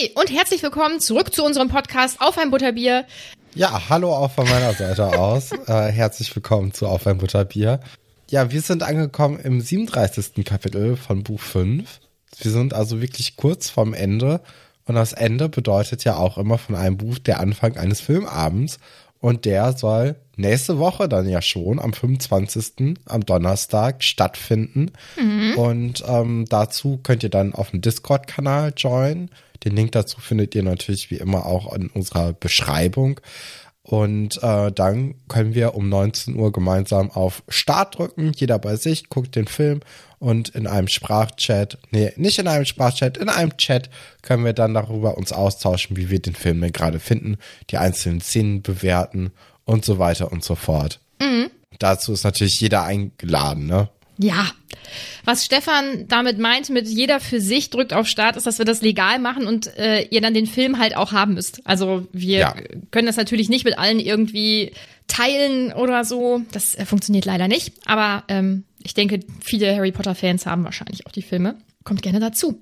Hi und herzlich willkommen zurück zu unserem Podcast Auf ein Butterbier. Ja, hallo auch von meiner Seite aus. Äh, herzlich willkommen zu Auf ein Butterbier. Ja, wir sind angekommen im 37. Kapitel von Buch 5. Wir sind also wirklich kurz vorm Ende. Und das Ende bedeutet ja auch immer von einem Buch der Anfang eines Filmabends. Und der soll nächste Woche dann ja schon am 25. am Donnerstag stattfinden. Und ähm, dazu könnt ihr dann auf dem Discord-Kanal joinen. Den Link dazu findet ihr natürlich wie immer auch in unserer Beschreibung. Und äh, dann können wir um 19 Uhr gemeinsam auf Start drücken, jeder bei sich, guckt den Film und in einem Sprachchat, nee, nicht in einem Sprachchat, in einem Chat können wir dann darüber uns austauschen, wie wir den Film denn gerade finden, die einzelnen Szenen bewerten und so weiter und so fort. Dazu ist natürlich jeder eingeladen, ne? Ja, was Stefan damit meint, mit jeder für sich drückt auf Start, ist, dass wir das legal machen und äh, ihr dann den Film halt auch haben müsst. Also wir Ja. können das natürlich nicht mit allen irgendwie teilen oder so. Das äh, funktioniert leider nicht. Aber ähm, ich denke, viele Harry Potter-Fans haben wahrscheinlich auch die Filme. Kommt gerne dazu.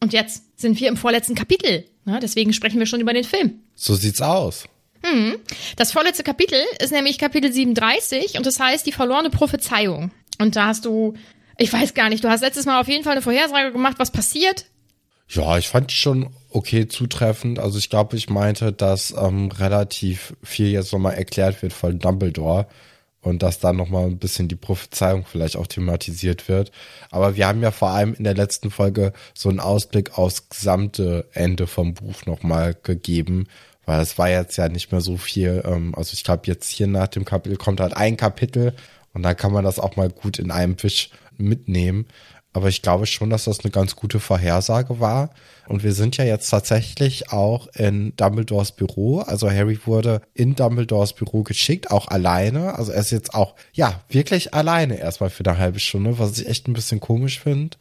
Und jetzt sind wir im vorletzten Kapitel. Ne? Deswegen sprechen wir schon über den Film. So sieht's aus. Das vorletzte Kapitel ist nämlich Kapitel 37 und das heißt die verlorene Prophezeiung. Und da hast du, ich weiß gar nicht, du hast letztes Mal auf jeden Fall eine Vorhersage gemacht, was passiert. Ja, ich fand die schon okay zutreffend. Also ich glaube, ich meinte, dass ähm, relativ viel jetzt nochmal erklärt wird von Dumbledore und dass dann nochmal ein bisschen die Prophezeiung vielleicht auch thematisiert wird. Aber wir haben ja vor allem in der letzten Folge so einen Ausblick aufs gesamte Ende vom Buch nochmal gegeben, weil es war jetzt ja nicht mehr so viel. Ähm, also ich glaube, jetzt hier nach dem Kapitel kommt halt ein Kapitel und dann kann man das auch mal gut in einem Wisch mitnehmen. Aber ich glaube schon, dass das eine ganz gute Vorhersage war. Und wir sind ja jetzt tatsächlich auch in Dumbledores Büro. Also Harry wurde in Dumbledores Büro geschickt, auch alleine. Also er ist jetzt auch, ja, wirklich alleine erstmal für eine halbe Stunde, was ich echt ein bisschen komisch finde.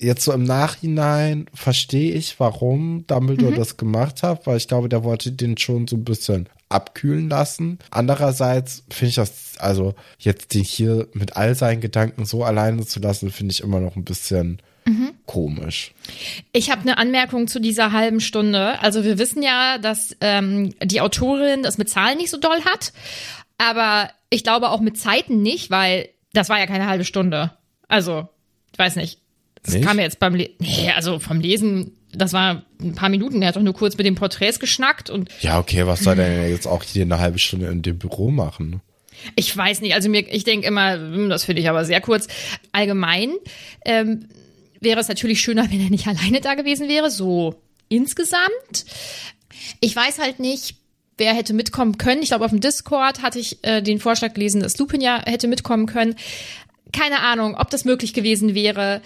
Jetzt so im Nachhinein verstehe ich, warum Dumbledore das gemacht hat, weil ich glaube, der wollte den schon so ein bisschen abkühlen lassen. Andererseits finde ich das, also jetzt den hier mit all seinen Gedanken so alleine zu lassen, finde ich immer noch ein bisschen komisch. Ich habe eine Anmerkung zu dieser halben Stunde. Also wir wissen ja, dass ähm, die Autorin das mit Zahlen nicht so doll hat, aber ich glaube auch mit Zeiten nicht, weil das war ja keine halbe Stunde. Also, ich weiß nicht. Das Nicht? kam mir jetzt beim Le Nee, also vom Lesen, das war ein paar Minuten. Er hat doch nur kurz mit den Porträts geschnackt und Ja, okay, was soll der denn jetzt auch hier eine halbe Stunde in dem Büro machen? Ich weiß nicht, also mir, ich denke immer, hm, das finde ich aber sehr kurz. Allgemein ähm, wäre es natürlich schöner, wenn er nicht alleine da gewesen wäre, so insgesamt. Ich weiß halt nicht, wer hätte mitkommen können. Ich glaube, auf dem Discord hatte ich äh, den Vorschlag gelesen, dass Lupin ja hätte mitkommen können. Keine Ahnung, ob das möglich gewesen wäre.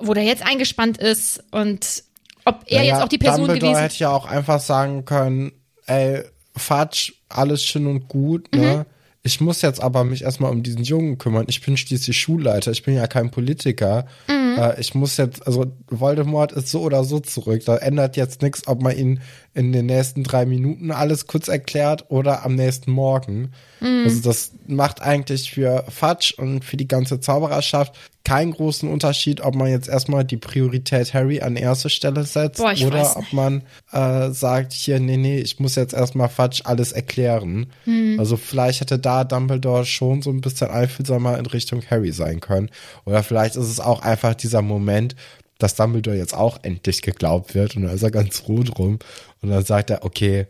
Wo der jetzt eingespannt ist und ob er Naja, jetzt auch die Person Dumbledore gewesen hätte ja auch einfach sagen können, ey, Fatsch, alles schön und gut, Mhm. ne? Ich muss jetzt aber mich erstmal um diesen Jungen kümmern. Ich bin schließlich Schulleiter, ich bin ja kein Politiker. Mhm. Äh, ich muss jetzt, also Voldemort ist so oder so zurück. Da ändert jetzt nichts, ob man ihn in den nächsten drei Minuten alles kurz erklärt oder am nächsten Morgen. Mhm. Also das macht eigentlich für Fatsch und für die ganze Zaubererschaft keinen großen Unterschied, ob man jetzt erstmal die Priorität Harry an erste Stelle setzt Boah, oder ob man äh, sagt, hier, nee, nee, ich muss jetzt erstmal Fatsch alles erklären. Hm. Also vielleicht hätte da Dumbledore schon so ein bisschen einfühlsamer in Richtung Harry sein können. Oder vielleicht ist es auch einfach dieser Moment, dass Dumbledore jetzt auch endlich geglaubt wird und da ist er ganz froh drum. Und dann sagt er, okay,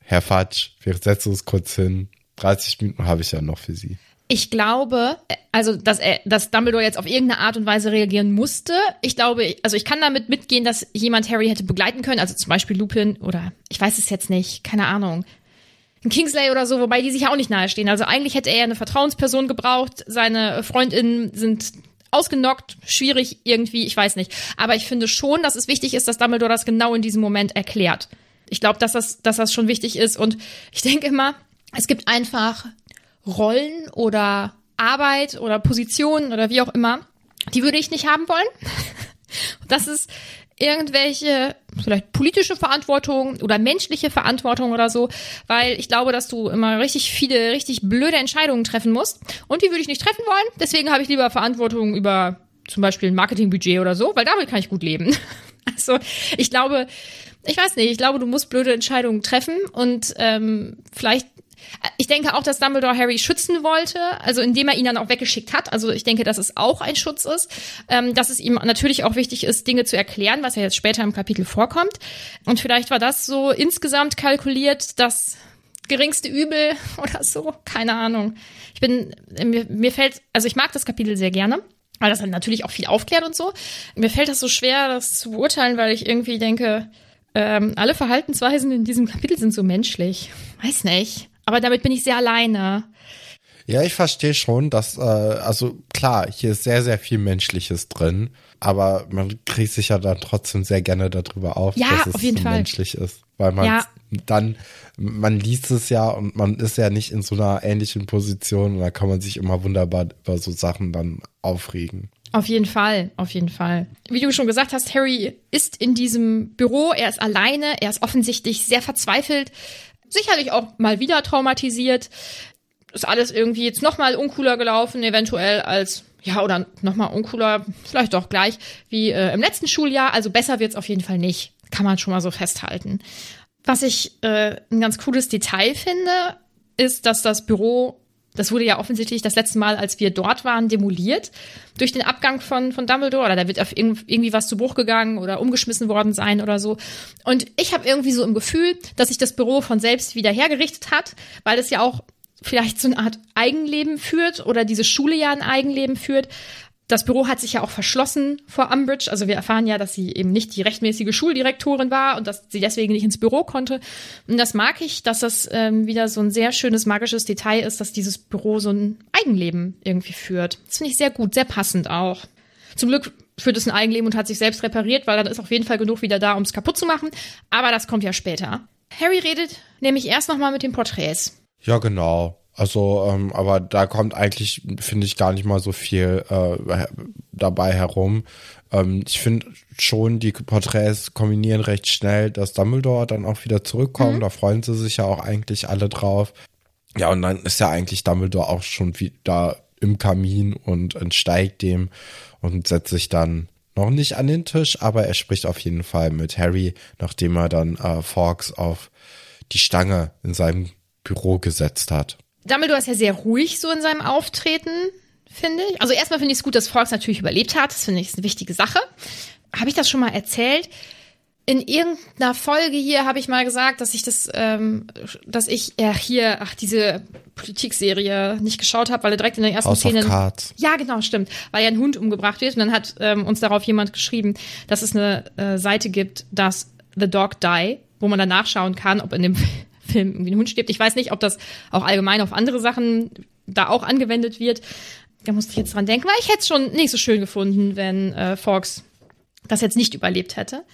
Herr Fatsch, wir setzen uns kurz hin. 30 Minuten habe ich ja noch für Sie. Ich glaube, also dass er, dass Dumbledore jetzt auf irgendeine Art und Weise reagieren musste. Ich glaube, also ich kann damit mitgehen, dass jemand Harry hätte begleiten können, also zum Beispiel Lupin oder ich weiß es jetzt nicht, keine Ahnung. Ein Kingsley oder so, wobei die sich ja auch nicht nahestehen. Also eigentlich hätte er eine Vertrauensperson gebraucht. Seine Freundinnen sind ausgenockt, schwierig irgendwie, ich weiß nicht. Aber ich finde schon, dass es wichtig ist, dass Dumbledore das genau in diesem Moment erklärt. Ich glaube, dass das, dass das schon wichtig ist. Und ich denke immer, es gibt einfach Rollen oder Arbeit oder Positionen oder wie auch immer, die würde ich nicht haben wollen. Das ist irgendwelche vielleicht politische Verantwortung oder menschliche Verantwortung oder so, weil ich glaube, dass du immer richtig viele richtig blöde Entscheidungen treffen musst und die würde ich nicht treffen wollen. Deswegen habe ich lieber Verantwortung über zum Beispiel ein Marketingbudget oder so, weil damit kann ich gut leben. Also ich glaube, ich weiß nicht, ich glaube, du musst blöde Entscheidungen treffen und ähm, vielleicht ich denke auch, dass Dumbledore Harry schützen wollte, also indem er ihn dann auch weggeschickt hat. Also ich denke, dass es auch ein Schutz ist, ähm, dass es ihm natürlich auch wichtig ist, Dinge zu erklären, was ja jetzt später im Kapitel vorkommt. Und vielleicht war das so insgesamt kalkuliert, das geringste Übel oder so, keine Ahnung. Ich bin, mir, mir fällt, also ich mag das Kapitel sehr gerne weil das dann natürlich auch viel aufklärt und so. Mir fällt das so schwer, das zu beurteilen, weil ich irgendwie denke, ähm, alle Verhaltensweisen in diesem Kapitel sind so menschlich. Weiß nicht. Aber damit bin ich sehr alleine. Ja, ich verstehe schon, dass, äh, also klar, hier ist sehr, sehr viel Menschliches drin, aber man kriegt sich ja dann trotzdem sehr gerne darüber auf, Ja, dass es auf jeden so Fall. menschlich ist. Weil man Ja. dann, man liest es ja und man ist ja nicht in so einer ähnlichen Position und da kann man sich immer wunderbar über so Sachen dann aufregen. Auf jeden Fall, auf jeden Fall. Wie du schon gesagt hast, Harry ist in diesem Büro, er ist alleine, er ist offensichtlich sehr verzweifelt, sicherlich auch mal wieder traumatisiert. Ist alles irgendwie jetzt nochmal uncooler gelaufen, eventuell als, ja, oder nochmal uncooler, vielleicht doch gleich wie äh, im letzten Schuljahr. Also besser wird's auf jeden Fall nicht. Kann man schon mal so festhalten. Was ich äh, ein ganz cooles Detail finde, ist, dass das Büro, das wurde ja offensichtlich das letzte Mal, als wir dort waren, demoliert durch den Abgang von, von Dumbledore. Oder da wird auf irg irgendwie was zu Bruch gegangen oder umgeschmissen worden sein oder so. Und ich habe irgendwie so im Gefühl, dass sich das Büro von selbst wieder hergerichtet hat, weil es ja auch vielleicht so eine Art Eigenleben führt oder diese Schule ja ein Eigenleben führt. Das Büro hat sich ja auch verschlossen vor Umbridge. Also wir erfahren ja, dass sie eben nicht die rechtmäßige Schuldirektorin war und dass sie deswegen nicht ins Büro konnte. Und das mag ich, dass das ähm, wieder so ein sehr schönes magisches Detail ist, dass dieses Büro so ein Eigenleben irgendwie führt. Das finde ich sehr gut, sehr passend auch. Zum Glück führt es ein Eigenleben und hat sich selbst repariert, weil dann ist auf jeden Fall genug wieder da, um es kaputt zu machen. Aber das kommt ja später. Harry redet nämlich erst nochmal mit den Porträts. Ja, genau. Also, ähm, aber da kommt eigentlich, finde ich, gar nicht mal so viel äh, dabei herum. Ähm, ich finde schon, die Porträts kombinieren recht schnell, dass Dumbledore dann auch wieder zurückkommt. Da freuen sie sich ja auch eigentlich alle drauf. Ja, und dann ist ja eigentlich Dumbledore auch schon wieder im Kamin und entsteigt dem und setzt sich dann noch nicht an den Tisch, aber er spricht auf jeden Fall mit Harry, nachdem er dann äh, Fawkes auf die Stange in seinem Büro gesetzt hat. Dumbledore ist ja sehr ruhig so in seinem Auftreten, finde ich. Also erstmal finde ich es gut, dass Fawkes natürlich überlebt hat. Das finde ich ist eine wichtige Sache. Habe ich das schon mal erzählt? In irgendeiner Folge hier habe ich mal gesagt, dass ich das, ähm, dass ich ja hier, ach, diese Politikserie nicht geschaut habe, weil er direkt in der ersten House of Szene. Cards. Ja, genau, stimmt. Weil ja ein Hund umgebracht wird. Und dann hat ähm, uns darauf jemand geschrieben, dass es eine äh, Seite gibt, dass The Dog Die, wo man dann nachschauen kann, ob in dem Film irgendwie ein Hund stirbt. Ich weiß nicht, ob das auch allgemein auf andere Sachen da auch angewendet wird. Da musste ich jetzt dran denken, weil ich hätte es schon nicht so schön gefunden, wenn äh, Fox das jetzt nicht überlebt hätte.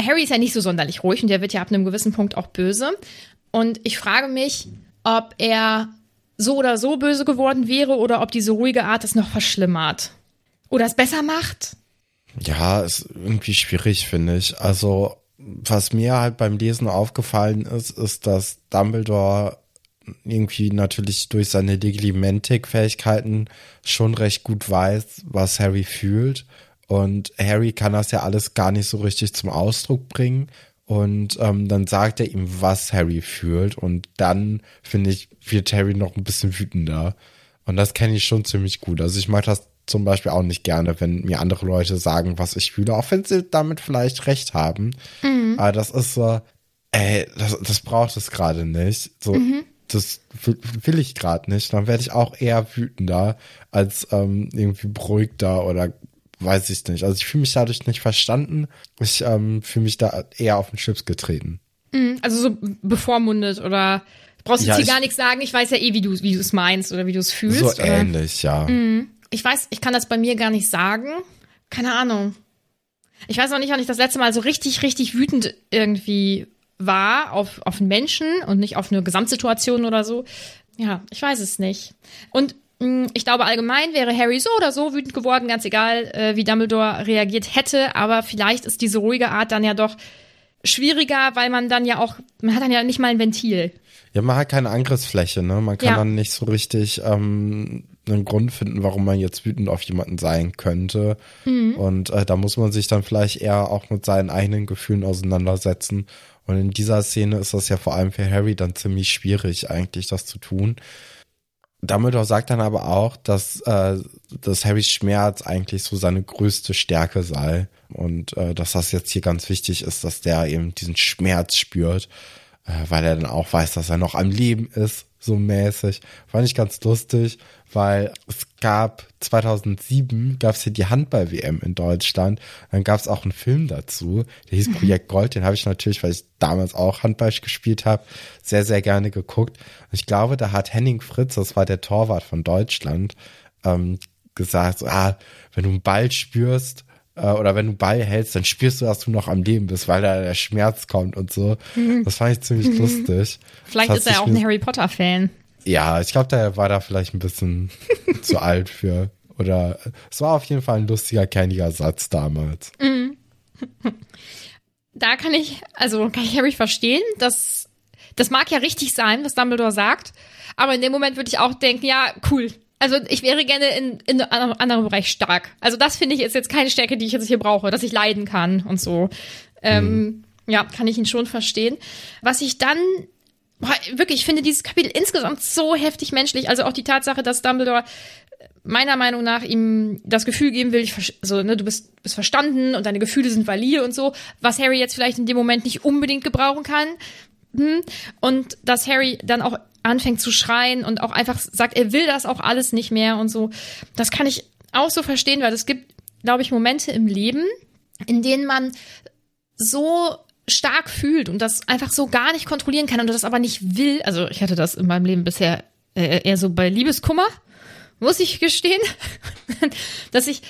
Harry ist ja nicht so sonderlich ruhig und der wird ja ab einem gewissen Punkt auch böse. Und ich frage mich, ob er so oder so böse geworden wäre oder ob diese ruhige Art es noch verschlimmert. Oder es besser macht. Ja, ist irgendwie schwierig, finde ich. Also, was mir halt beim Lesen aufgefallen ist, ist, dass Dumbledore irgendwie natürlich durch seine Legimentik-Fähigkeiten schon recht gut weiß, was Harry fühlt. Und Harry kann das ja alles gar nicht so richtig zum Ausdruck bringen. Und ähm, dann sagt er ihm, was Harry fühlt. Und dann, finde ich, wird Harry noch ein bisschen wütender. Und das kenne ich schon ziemlich gut. Also ich mag das zum Beispiel auch nicht gerne, wenn mir andere Leute sagen, was ich fühle, auch wenn sie damit vielleicht recht haben. Mhm. Aber das ist so, ey, das, das braucht es gerade nicht. So, mhm. das will ich gerade nicht. Dann werde ich auch eher wütender als ähm, irgendwie beruhigter oder weiß ich nicht. Also ich fühle mich dadurch nicht verstanden. Ich ähm, fühle mich da eher auf den Chips getreten. Mhm, also so bevormundet oder brauchst du ja, hier gar nichts sagen. Ich weiß ja eh, wie du wie du es meinst oder wie du es fühlst. So oder? ähnlich, ja. Mhm. Ich weiß, ich kann das bei mir gar nicht sagen. Keine Ahnung. Ich weiß auch nicht, wann ich das letzte Mal so richtig, richtig wütend irgendwie war auf, auf einen Menschen und nicht auf eine Gesamtsituation oder so. Ja, ich weiß es nicht. Und Mm, ich glaube, allgemein wäre Harry so oder so wütend geworden, ganz egal, äh, wie Dumbledore reagiert hätte. Aber vielleicht ist diese ruhige Art dann ja doch schwieriger, weil man dann ja auch, man hat dann ja nicht mal ein Ventil. Ja, man hat keine Angriffsfläche, ne? Man kann ja. dann nicht so richtig ähm, einen Grund finden, warum man jetzt wütend auf jemanden sein könnte. Mhm. Und äh, da muss man sich dann vielleicht eher auch mit seinen eigenen Gefühlen auseinandersetzen. Und in dieser Szene ist das ja vor allem für Harry dann ziemlich schwierig, eigentlich das zu tun. Dumbledore sagt dann aber auch, dass, äh, dass Harrys Schmerz eigentlich so seine größte Stärke sei und äh, dass das jetzt hier ganz wichtig ist, dass der eben diesen Schmerz spürt, weil er dann auch weiß, dass er noch am Leben ist so mäßig. Fand ich ganz lustig, weil es gab 2007 gab es hier die Handball-WM in Deutschland. Dann gab es auch einen Film dazu, der hieß Projekt Gold. Den habe ich natürlich, weil ich damals auch Handball gespielt habe, sehr, sehr gerne geguckt. Und ich glaube, da hat Henning Fritz, das war der Torwart von Deutschland, ähm, gesagt, so, ah, wenn du einen Ball spürst, äh, oder wenn du Ball hältst, dann spürst du, dass du noch am Leben bist, weil da der Schmerz kommt und so. Mhm. Das fand ich ziemlich mhm. lustig. Vielleicht ist er auch ein Harry Potter Fan. Ja, ich glaube, der war da vielleicht ein bisschen zu alt für. Oder es war auf jeden Fall ein lustiger, kerniger Satz damals. Mhm. Da kann ich, also kann ich Harry verstehen, dass das mag ja richtig sein, was Dumbledore sagt, aber in dem Moment würde ich auch denken, ja, cool, also ich wäre gerne in, in einem anderen Bereich stark. Also das finde ich ist jetzt keine Stärke, die ich jetzt hier brauche, dass ich leiden kann und so. Ähm, mhm. Ja, kann ich ihn schon verstehen. Was ich dann boah, wirklich, ich finde dieses Kapitel insgesamt so heftig menschlich. Also auch die Tatsache, dass Dumbledore meiner Meinung nach ihm das Gefühl geben will, ich, so, ne, du bist, bist verstanden und deine Gefühle sind valide und so, was Harry jetzt vielleicht in dem Moment nicht unbedingt gebrauchen kann. Hm. Und dass Harry dann auch anfängt zu schreien und auch einfach sagt, er will das auch alles nicht mehr und so. Das kann ich auch so verstehen, weil es gibt, glaube ich, Momente im Leben, in denen man so stark fühlt und das einfach so gar nicht kontrollieren kann und das aber nicht will. Also ich hatte das in meinem Leben bisher äh, eher so bei Liebeskummer, muss ich gestehen, dass ich,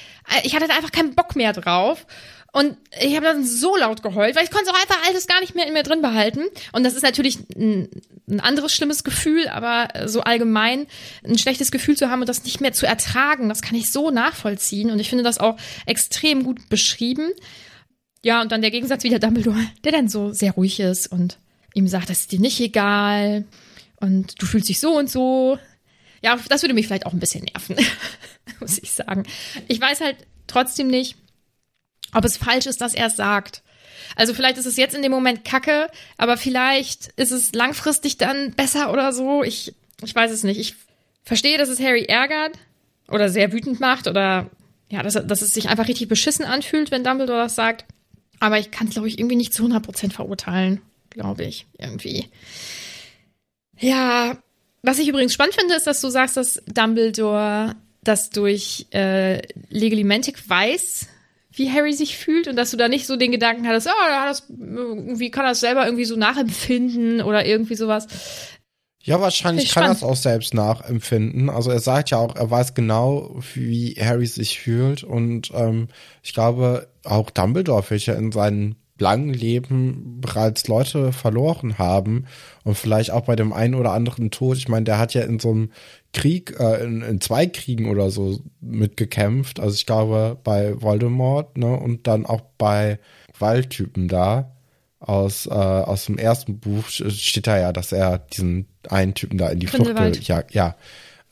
ich hatte da einfach keinen Bock mehr drauf und ich habe dann so laut geheult, weil ich konnte auch einfach alles gar nicht mehr in mir drin behalten. Und das ist natürlich ein, ein, anderes schlimmes Gefühl, aber so allgemein ein schlechtes Gefühl zu haben und das nicht mehr zu ertragen, das kann ich so nachvollziehen. Und ich finde das auch extrem gut beschrieben. Ja, und dann der Gegensatz wieder Dumbledore, der dann so sehr ruhig ist und ihm sagt, das ist dir nicht egal und du fühlst dich so und so. Ja, das würde mich vielleicht auch ein bisschen nerven, muss ich sagen. Ich weiß halt trotzdem nicht, ob es falsch ist, dass er es sagt. Also vielleicht ist es jetzt in dem Moment kacke, aber vielleicht ist es langfristig dann besser oder so. Ich, ich weiß es nicht. Ich verstehe, dass es Harry ärgert oder sehr wütend macht oder ja, dass, dass es sich einfach richtig beschissen anfühlt, wenn Dumbledore das sagt. Aber ich kann es, glaube ich, irgendwie nicht zu 100% verurteilen, glaube ich, irgendwie. Ja, was ich übrigens spannend finde, ist, dass du sagst, dass Dumbledore das durch äh, Legalimentik weiß, wie Harry sich fühlt und dass du da nicht so den Gedanken hattest, oh, das, irgendwie kann das selber irgendwie so nachempfinden oder irgendwie sowas. Ja, wahrscheinlich kann er es auch selbst nachempfinden. Also er sagt ja auch, er weiß genau, wie Harry sich fühlt. Und ähm, ich glaube, auch Dumbledore wird ja in seinem langen Leben bereits Leute verloren haben. Und vielleicht auch bei dem einen oder anderen Tod. Ich meine, der hat ja in so einem Krieg, äh, in, in zwei Kriegen oder so mitgekämpft. Also ich glaube bei Voldemort, ne, und dann auch bei Waldtypen da aus, äh, aus dem ersten Buch steht da ja, dass er diesen einen Typen da in die Flucht gejagt, ja.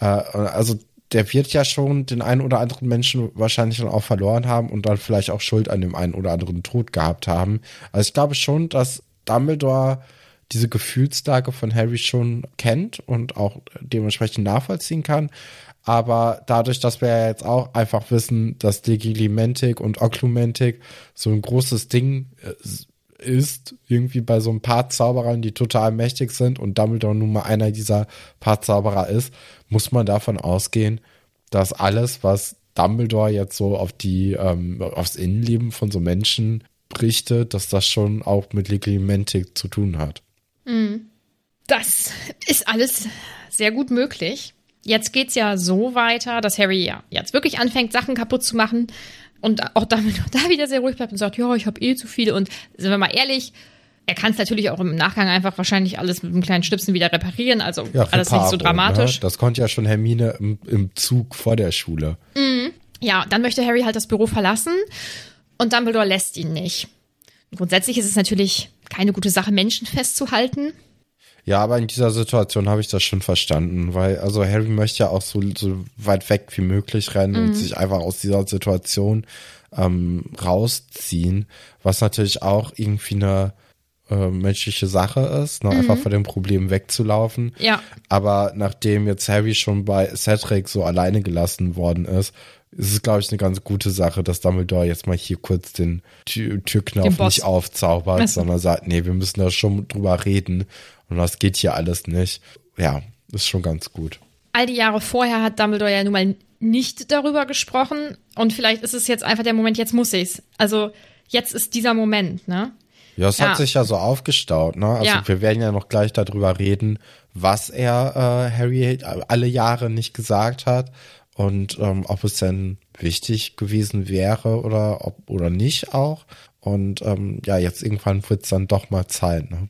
Äh, also der wird ja schon den einen oder anderen Menschen wahrscheinlich dann auch verloren haben und dann vielleicht auch Schuld an dem einen oder anderen Tod gehabt haben. Also ich glaube schon, dass Dumbledore diese Gefühlslage von Harry schon kennt und auch dementsprechend nachvollziehen kann. Aber dadurch, dass wir ja jetzt auch einfach wissen, dass Legilimentik und Oklumentik so ein großes Ding äh, ist, irgendwie bei so ein paar Zauberern, die total mächtig sind und Dumbledore nun mal einer dieser paar Zauberer ist, muss man davon ausgehen, dass alles, was Dumbledore jetzt so auf die, ähm, aufs Innenleben von so Menschen richtet, dass das schon auch mit Legilimentik zu tun hat. Das ist alles sehr gut möglich. Jetzt geht's ja so weiter, dass Harry ja jetzt wirklich anfängt, Sachen kaputt zu machen und auch damit da wieder sehr ruhig bleibt und sagt, ja, ich habe eh zu viel. Und sind wir mal ehrlich, er kann es natürlich auch im Nachgang einfach wahrscheinlich alles mit einem kleinen Schnipsen wieder reparieren. Also Ja, alles nicht so Reparo, dramatisch. Ne? Das konnte ja schon Hermine im, im Zug vor der Schule. Ja, dann möchte Harry halt das Büro verlassen und Dumbledore lässt ihn nicht. Grundsätzlich ist es natürlich keine gute Sache, Menschen festzuhalten. Ja, aber in dieser Situation habe ich das schon verstanden, weil also Harry möchte ja auch so, so weit weg wie möglich rennen und sich einfach aus dieser Situation ähm, rausziehen, was natürlich auch irgendwie eine äh, menschliche Sache ist, ne? einfach vor dem Problem wegzulaufen. Ja. Aber nachdem jetzt Harry schon bei Cedric so alleine gelassen worden ist, ist es, glaube ich, eine ganz gute Sache, dass Dumbledore jetzt mal hier kurz den Tür Den Türknopf Boss. nicht aufzaubert, sondern sagt, nee, wir müssen da schon drüber reden und das geht hier alles nicht. Ja, ist schon ganz gut. all die Jahre vorher hat Dumbledore ja nun mal nicht darüber gesprochen und vielleicht ist es jetzt einfach der Moment, jetzt muss ich's. Also jetzt ist dieser Moment, ne? Ja, es Ja. hat sich ja so aufgestaut, ne? Also Ja. wir werden ja noch gleich darüber reden, was er äh, Harry alle Jahre nicht gesagt hat und ähm, ob es denn wichtig gewesen wäre oder ob oder nicht auch. Und ähm, ja, jetzt irgendwann wird's dann doch mal Zeit, ne?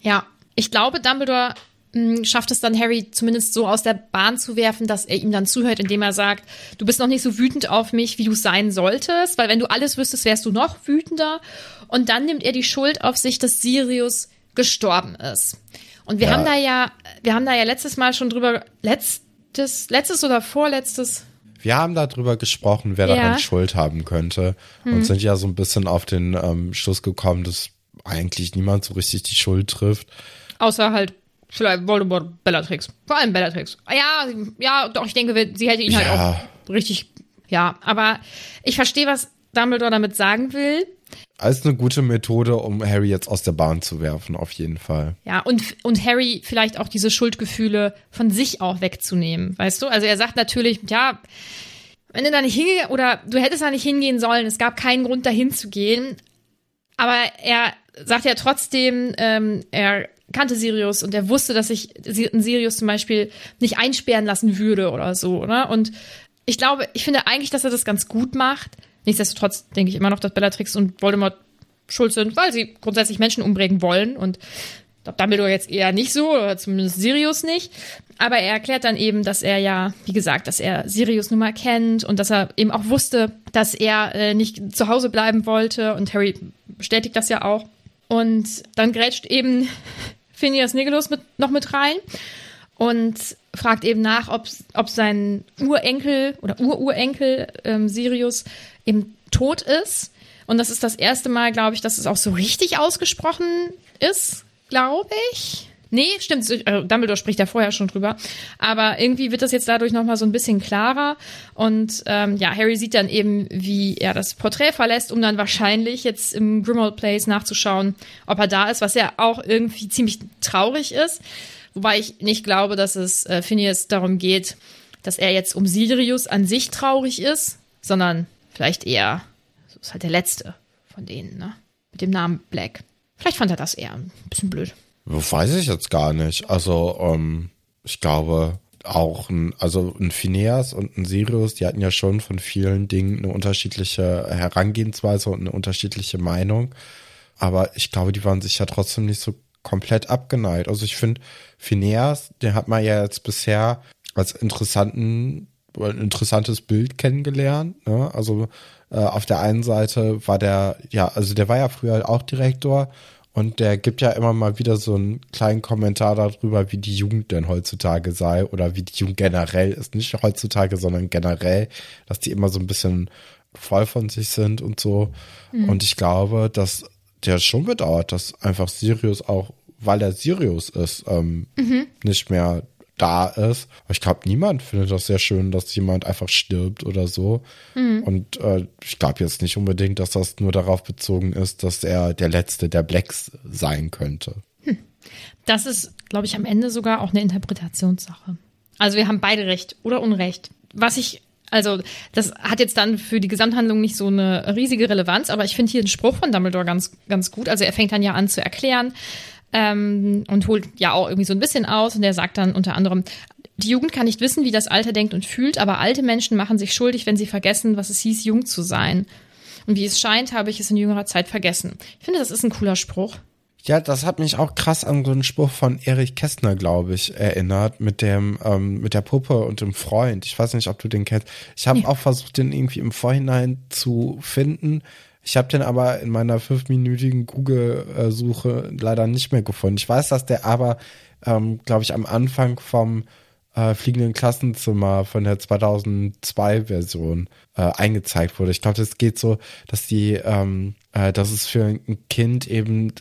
Ja, ich glaube, Dumbledore mh, schafft es dann, Harry zumindest so aus der Bahn zu werfen, dass er ihm dann zuhört, indem er sagt, du bist noch nicht so wütend auf mich, wie du sein solltest, weil wenn du alles wüsstest, wärst du noch wütender. Und dann nimmt er die Schuld auf sich, dass Sirius gestorben ist. Und wir Ja. haben da ja, wir haben da ja letztes Mal schon drüber, letztes, letztes oder vorletztes, Wir haben darüber gesprochen, wer Ja. Hm. daran Schuld haben könnte und sind ja so ein bisschen auf den ähm, Schluss gekommen, dass eigentlich niemand so richtig die Schuld trifft. Außer halt vielleicht Voldemort, Bellatrix. Vor allem Bellatrix. Ja, ja, doch, ich denke, sie hätte ihn halt Ja. auch richtig. Ja, aber ich verstehe, was Dumbledore damit sagen will. Als eine gute Methode, um Harry jetzt aus der Bahn zu werfen, auf jeden Fall. Ja, und, und Harry vielleicht auch diese Schuldgefühle von sich auch wegzunehmen. Weißt du? Also er sagt natürlich, ja, wenn du da nicht hingehen oder du hättest da nicht hingehen sollen, es gab keinen Grund, dahin zu gehen. Aber er sagt ja trotzdem, ähm, er kannte Sirius und er wusste, dass sich Sirius zum Beispiel nicht einsperren lassen würde oder so, oder? Und ich glaube, ich finde eigentlich, dass er das ganz gut macht. Nichtsdestotrotz denke ich immer noch, dass Bellatrix und Voldemort schuld sind, weil sie grundsätzlich Menschen umbringen wollen und ich glaube, Dumbledore jetzt eher nicht so, oder zumindest Sirius nicht. Aber er erklärt dann eben, dass er ja, wie gesagt, dass er Sirius nun mal kennt und dass er eben auch wusste, dass er äh, nicht zu Hause bleiben wollte. Und Harry bestätigt das ja auch. Und dann grätscht eben Phineas Niggelus mit, noch mit rein und fragt eben nach, ob, ob sein Urenkel oder Ururenkel ähm, Sirius eben tot ist. Und das ist das erste Mal, glaube ich, dass es auch so richtig ausgesprochen ist, glaube ich. Nee, stimmt, äh, Dumbledore spricht ja vorher schon drüber. Aber irgendwie wird das jetzt dadurch nochmal so ein bisschen klarer. Und ähm, ja, Harry sieht dann eben, wie er das Porträt verlässt, um dann wahrscheinlich jetzt im Grimmauld Place nachzuschauen, ob er da ist, was ja auch irgendwie ziemlich traurig ist. Wobei ich nicht glaube, dass es äh, Phineas darum geht, dass er jetzt um Sirius an sich traurig ist, sondern vielleicht eher, so ist halt der letzte von denen, ne? Mit dem Namen Black. Vielleicht fand er das eher ein bisschen blöd. Weiß ich jetzt gar nicht. Also, ähm, ich glaube auch ein, also ein Phineas und ein Sirius, die hatten ja schon von vielen Dingen eine unterschiedliche Herangehensweise und eine unterschiedliche Meinung. Aber ich glaube, die waren sich ja trotzdem nicht so komplett abgeneigt. Also ich finde, Phineas, den hat man ja jetzt bisher als interessanten, ein interessantes Bild kennengelernt. Ne? Also äh, auf der einen Seite war der, ja, also der war ja früher auch Direktor und der gibt ja immer mal wieder so einen kleinen Kommentar darüber, wie die Jugend denn heutzutage sei oder wie die Jugend generell ist. Nicht heutzutage, sondern generell, dass die immer so ein bisschen voll von sich sind und so. Mhm. Und ich glaube, dass der schon bedauert, dass einfach Sirius auch, weil er Sirius ist, ähm, mhm. nicht mehr da ist. ich glaube, niemand findet das sehr schön, dass jemand einfach stirbt oder so. Mhm. Und äh, ich glaube jetzt nicht unbedingt, dass das nur darauf bezogen ist, dass er der letzte der Blacks sein könnte. Hm. Das ist, glaube ich, am Ende sogar auch eine Interpretationssache. Also wir haben beide Recht oder Unrecht. Was ich also, das hat jetzt dann für die Gesamthandlung nicht so eine riesige Relevanz, aber ich finde hier den Spruch von Dumbledore ganz, ganz gut. Also, er fängt dann ja an zu erklären, ähm, und holt ja auch irgendwie so ein bisschen aus. Und er sagt dann unter anderem, die Jugend kann nicht wissen, wie das Alter denkt und fühlt, aber alte Menschen machen sich schuldig, wenn sie vergessen, was es hieß, jung zu sein. Und wie es scheint, habe ich es in jüngerer Zeit vergessen. Ich finde, das ist ein cooler Spruch. Ja, das hat mich auch krass an so einen Spruch von Erich Kästner, glaube ich, erinnert, mit dem, ähm, mit der Puppe und dem Freund. Ich weiß nicht, ob du den kennst. Ich habe ja. auch versucht, den irgendwie im Vorhinein zu finden. Ich habe den aber in meiner fünfminütigen Google-Suche leider nicht mehr gefunden. Ich weiß, dass der aber, ähm, glaube ich, am Anfang vom äh, fliegenden Klassenzimmer von der 2002-Version äh, eingezeigt wurde. Ich glaube, das geht so, dass die, ähm, äh, dass es für ein Kind eben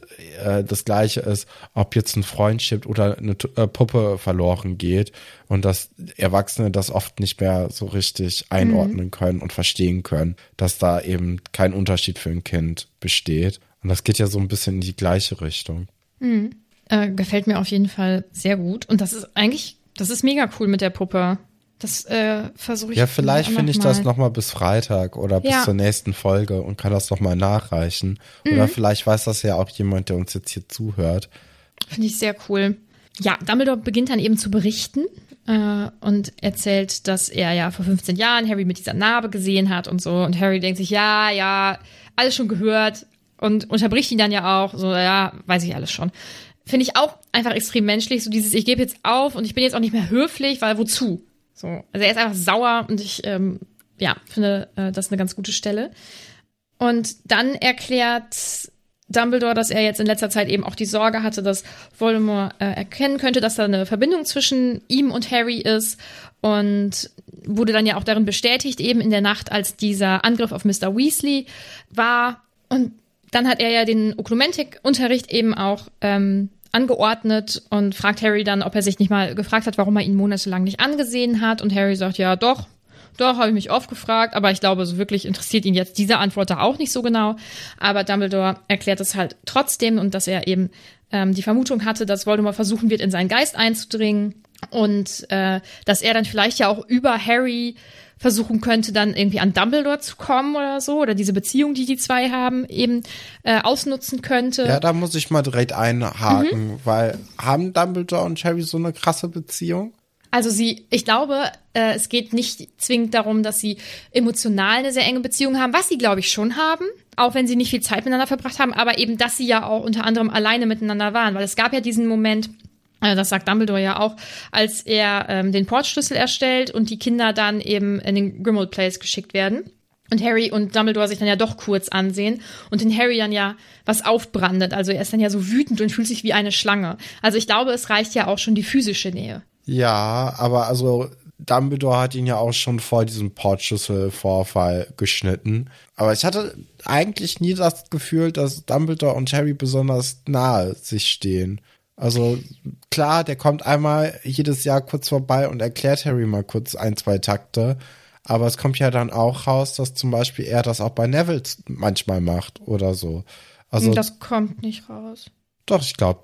äh, das Gleiche ist, ob jetzt ein Freund stirbt oder eine äh, Puppe verloren geht und dass Erwachsene das oft nicht mehr so richtig einordnen mhm. können und verstehen können, dass da eben kein Unterschied für ein Kind besteht. Und das geht ja so ein bisschen in die gleiche Richtung. Mhm. Äh, gefällt mir auf jeden Fall sehr gut. Und das ist eigentlich das ist mega cool mit der Puppe. Das äh, versuche ich. Ja, vielleicht finde ich mal. das nochmal bis Freitag oder bis ja. zur nächsten Folge und kann das nochmal nachreichen. Mhm. Oder vielleicht weiß das ja auch jemand, der uns jetzt hier zuhört. Finde ich sehr cool. Ja, Dumbledore beginnt dann eben zu berichten äh, und erzählt, dass er ja vor 15 Jahren Harry mit dieser Narbe gesehen hat und so. Und Harry denkt sich, ja, ja, alles schon gehört und unterbricht ihn dann ja auch. So, ja, weiß ich alles schon finde ich auch einfach extrem menschlich. So dieses, ich gebe jetzt auf und ich bin jetzt auch nicht mehr höflich, weil wozu? So, also er ist einfach sauer und ich, ähm, ja, finde äh, das eine ganz gute Stelle. Und dann erklärt Dumbledore, dass er jetzt in letzter Zeit eben auch die Sorge hatte, dass Voldemort äh, erkennen könnte, dass da eine Verbindung zwischen ihm und Harry ist und wurde dann ja auch darin bestätigt, eben in der Nacht, als dieser Angriff auf Mr. Weasley war. Und dann hat er ja den Oklumentik-Unterricht eben auch ähm, angeordnet und fragt Harry dann, ob er sich nicht mal gefragt hat, warum er ihn monatelang nicht angesehen hat. Und Harry sagt, ja, doch, doch, habe ich mich oft gefragt, aber ich glaube, so wirklich interessiert ihn jetzt diese Antwort da auch nicht so genau. Aber Dumbledore erklärt es halt trotzdem und dass er eben ähm, die Vermutung hatte, dass Voldemort versuchen wird, in seinen Geist einzudringen und äh, dass er dann vielleicht ja auch über Harry versuchen könnte, dann irgendwie an Dumbledore zu kommen oder so, oder diese Beziehung, die die zwei haben, eben äh, ausnutzen könnte. Ja, da muss ich mal direkt einhaken, mhm. weil haben Dumbledore und Harry so eine krasse Beziehung? Also sie, ich glaube, äh, es geht nicht zwingend darum, dass sie emotional eine sehr enge Beziehung haben, was sie, glaube ich, schon haben, auch wenn sie nicht viel Zeit miteinander verbracht haben, aber eben, dass sie ja auch unter anderem alleine miteinander waren, weil es gab ja diesen Moment, das sagt Dumbledore ja auch, als er ähm, den Portschlüssel erstellt und die Kinder dann eben in den Grimmauld Place geschickt werden. Und Harry und Dumbledore sich dann ja doch kurz ansehen und den Harry dann ja was aufbrandet. Also er ist dann ja so wütend und fühlt sich wie eine Schlange. Also ich glaube, es reicht ja auch schon die physische Nähe. Ja, aber also Dumbledore hat ihn ja auch schon vor diesem Portschlüssel-Vorfall geschnitten. Aber ich hatte eigentlich nie das Gefühl, dass Dumbledore und Harry besonders nahe sich stehen. Also klar, der kommt einmal jedes Jahr kurz vorbei und erklärt Harry mal kurz ein, zwei Takte. Aber es kommt ja dann auch raus, dass zum Beispiel er das auch bei Neville manchmal macht oder so. Also das kommt nicht raus. Doch, ich glaube,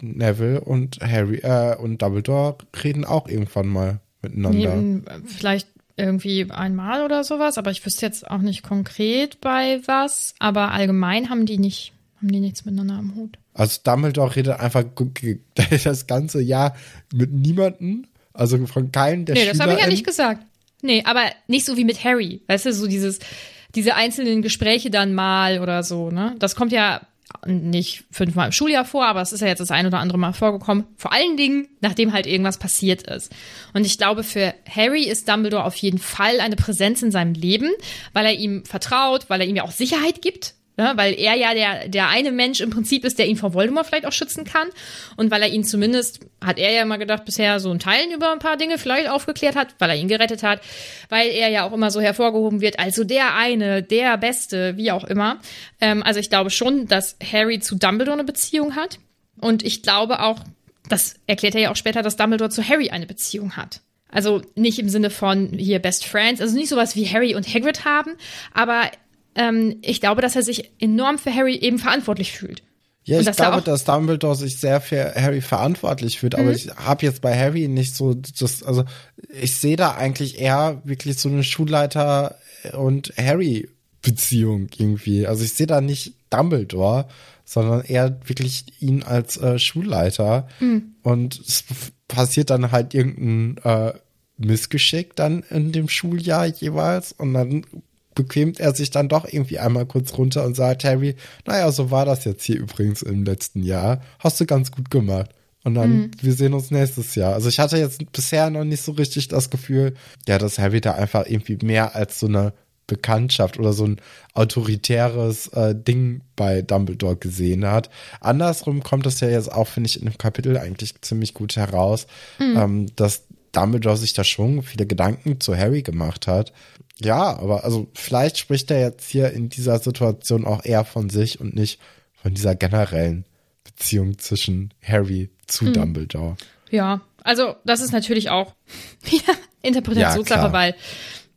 Neville und Harry äh, und Dumbledore reden auch irgendwann mal miteinander. Nee, vielleicht irgendwie einmal oder sowas, aber ich wüsste jetzt auch nicht konkret bei was. Aber allgemein haben die nicht, haben die nichts miteinander am Hut. Also Dumbledore redet einfach das ganze Jahr mit niemanden, also von keinem der Nee, das habe ich ja nicht gesagt. Nee, aber nicht so wie mit Harry. Weißt du, so dieses, diese einzelnen Gespräche dann mal oder so, ne? Das kommt ja nicht fünfmal im Schuljahr vor, aber es ist ja jetzt das ein oder andere Mal vorgekommen. Vor allen Dingen, nachdem halt irgendwas passiert ist. Und ich glaube, für Harry ist Dumbledore auf jeden Fall eine Präsenz in seinem Leben, weil er ihm vertraut, weil er ihm ja auch Sicherheit gibt. Ne, weil er ja der, der eine Mensch im Prinzip ist, der ihn vor Voldemort vielleicht auch schützen kann. Und weil er ihn zumindest, hat er ja immer gedacht, bisher so in Teilen über ein paar Dinge vielleicht aufgeklärt hat, weil er ihn gerettet hat, weil er ja auch immer so hervorgehoben wird, also der eine, der Beste, wie auch immer. Ähm, also ich glaube schon, dass Harry zu Dumbledore eine Beziehung hat. Und ich glaube auch, das erklärt er ja auch später, dass Dumbledore zu Harry eine Beziehung hat. Also nicht im Sinne von hier Best Friends, also nicht sowas wie Harry und Hagrid haben, aber ähm, ich glaube, dass er sich enorm für Harry eben verantwortlich fühlt. Ja, Und ich glaube, dass Dumbledore sich sehr für Harry verantwortlich fühlt, aber ich habe jetzt bei Harry nicht so das, also ich sehe da eigentlich eher wirklich so eine Schulleiter und Harry Beziehung irgendwie. Also ich sehe da nicht Dumbledore, sondern eher wirklich ihn als äh, Schulleiter und es passiert dann halt irgendein äh, Missgeschick dann in dem Schuljahr jeweils und dann bequemt er sich dann doch irgendwie einmal kurz runter und sagt, Harry, naja, so war das jetzt hier übrigens im letzten Jahr. Hast du ganz gut gemacht. Und dann, wir sehen uns nächstes Jahr. Also ich hatte jetzt bisher noch nicht so richtig das Gefühl, ja, dass Harry da einfach irgendwie mehr als so eine Bekanntschaft oder so ein autoritäres äh, Ding bei Dumbledore gesehen hat. Andersrum kommt das ja jetzt auch, finde ich, in dem Kapitel eigentlich ziemlich gut heraus, ähm, dass Dumbledore sich da schon viele Gedanken zu Harry gemacht hat. Ja, aber also vielleicht spricht er jetzt hier in dieser Situation auch eher von sich und nicht von dieser generellen Beziehung zwischen Harry zu Dumbledore. Ja, also das ist natürlich auch wieder Interpretationssache, Ja, weil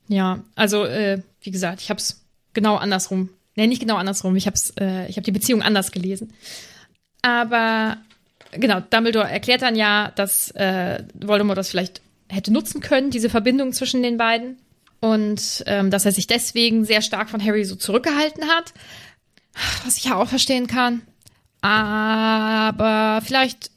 ja, also äh, wie gesagt, ich habe es genau andersrum. Nee, nicht genau andersrum. Ich habe äh, ich habe die Beziehung anders gelesen. Aber genau, Dumbledore erklärt dann ja, dass äh, Voldemort das vielleicht hätte nutzen können, diese Verbindung zwischen den beiden. Und ähm, dass er sich deswegen sehr stark von Harry so zurückgehalten hat. Was ich ja auch verstehen kann. Aber vielleicht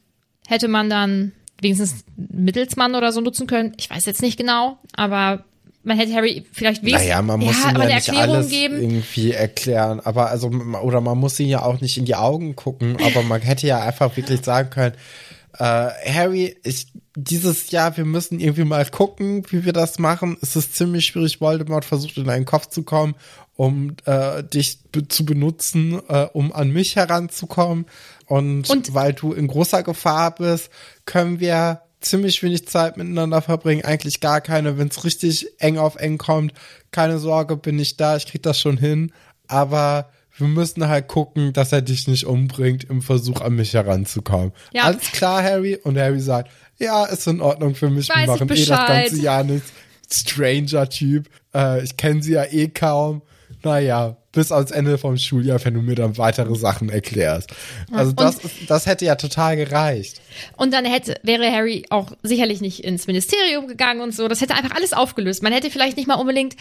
hätte man dann wenigstens Mittelsmann oder so nutzen können. Ich weiß jetzt nicht genau, aber man hätte Harry vielleicht wenigstens Naja, man muss ja, ihm ja eine nicht Erklärung alles geben. irgendwie erklären. Aber also, oder man muss ihn ja auch nicht in die Augen gucken, aber man hätte ja einfach wirklich sagen können, äh, Harry, ich, dieses Jahr, wir müssen irgendwie mal gucken, wie wir das machen. Es ist ziemlich schwierig, Voldemort versucht in deinen Kopf zu kommen, um äh, dich be zu benutzen, äh, um an mich heranzukommen. Und, Und- weil du in großer Gefahr bist, können wir ziemlich wenig Zeit miteinander verbringen, eigentlich gar keine, wenn es richtig eng auf eng kommt. Keine Sorge, bin ich da, ich krieg das schon hin. Aber wir müssen halt gucken, dass er dich nicht umbringt im Versuch, an mich heranzukommen. Ja. Alles klar, Harry? Und Harry sagt, ja, ist in Ordnung für mich. Weiß Wir ich machen eh das ganze Jahr nichts. Stranger-Typ. Äh, ich kenne sie ja eh kaum. Naja, bis ans Ende vom Schuljahr, wenn du mir dann weitere Sachen erklärst. Also das, ist, das hätte ja total gereicht. Und dann hätte, wäre Harry auch sicherlich nicht ins Ministerium gegangen und so. Das hätte einfach alles aufgelöst. Man hätte vielleicht nicht mal unbedingt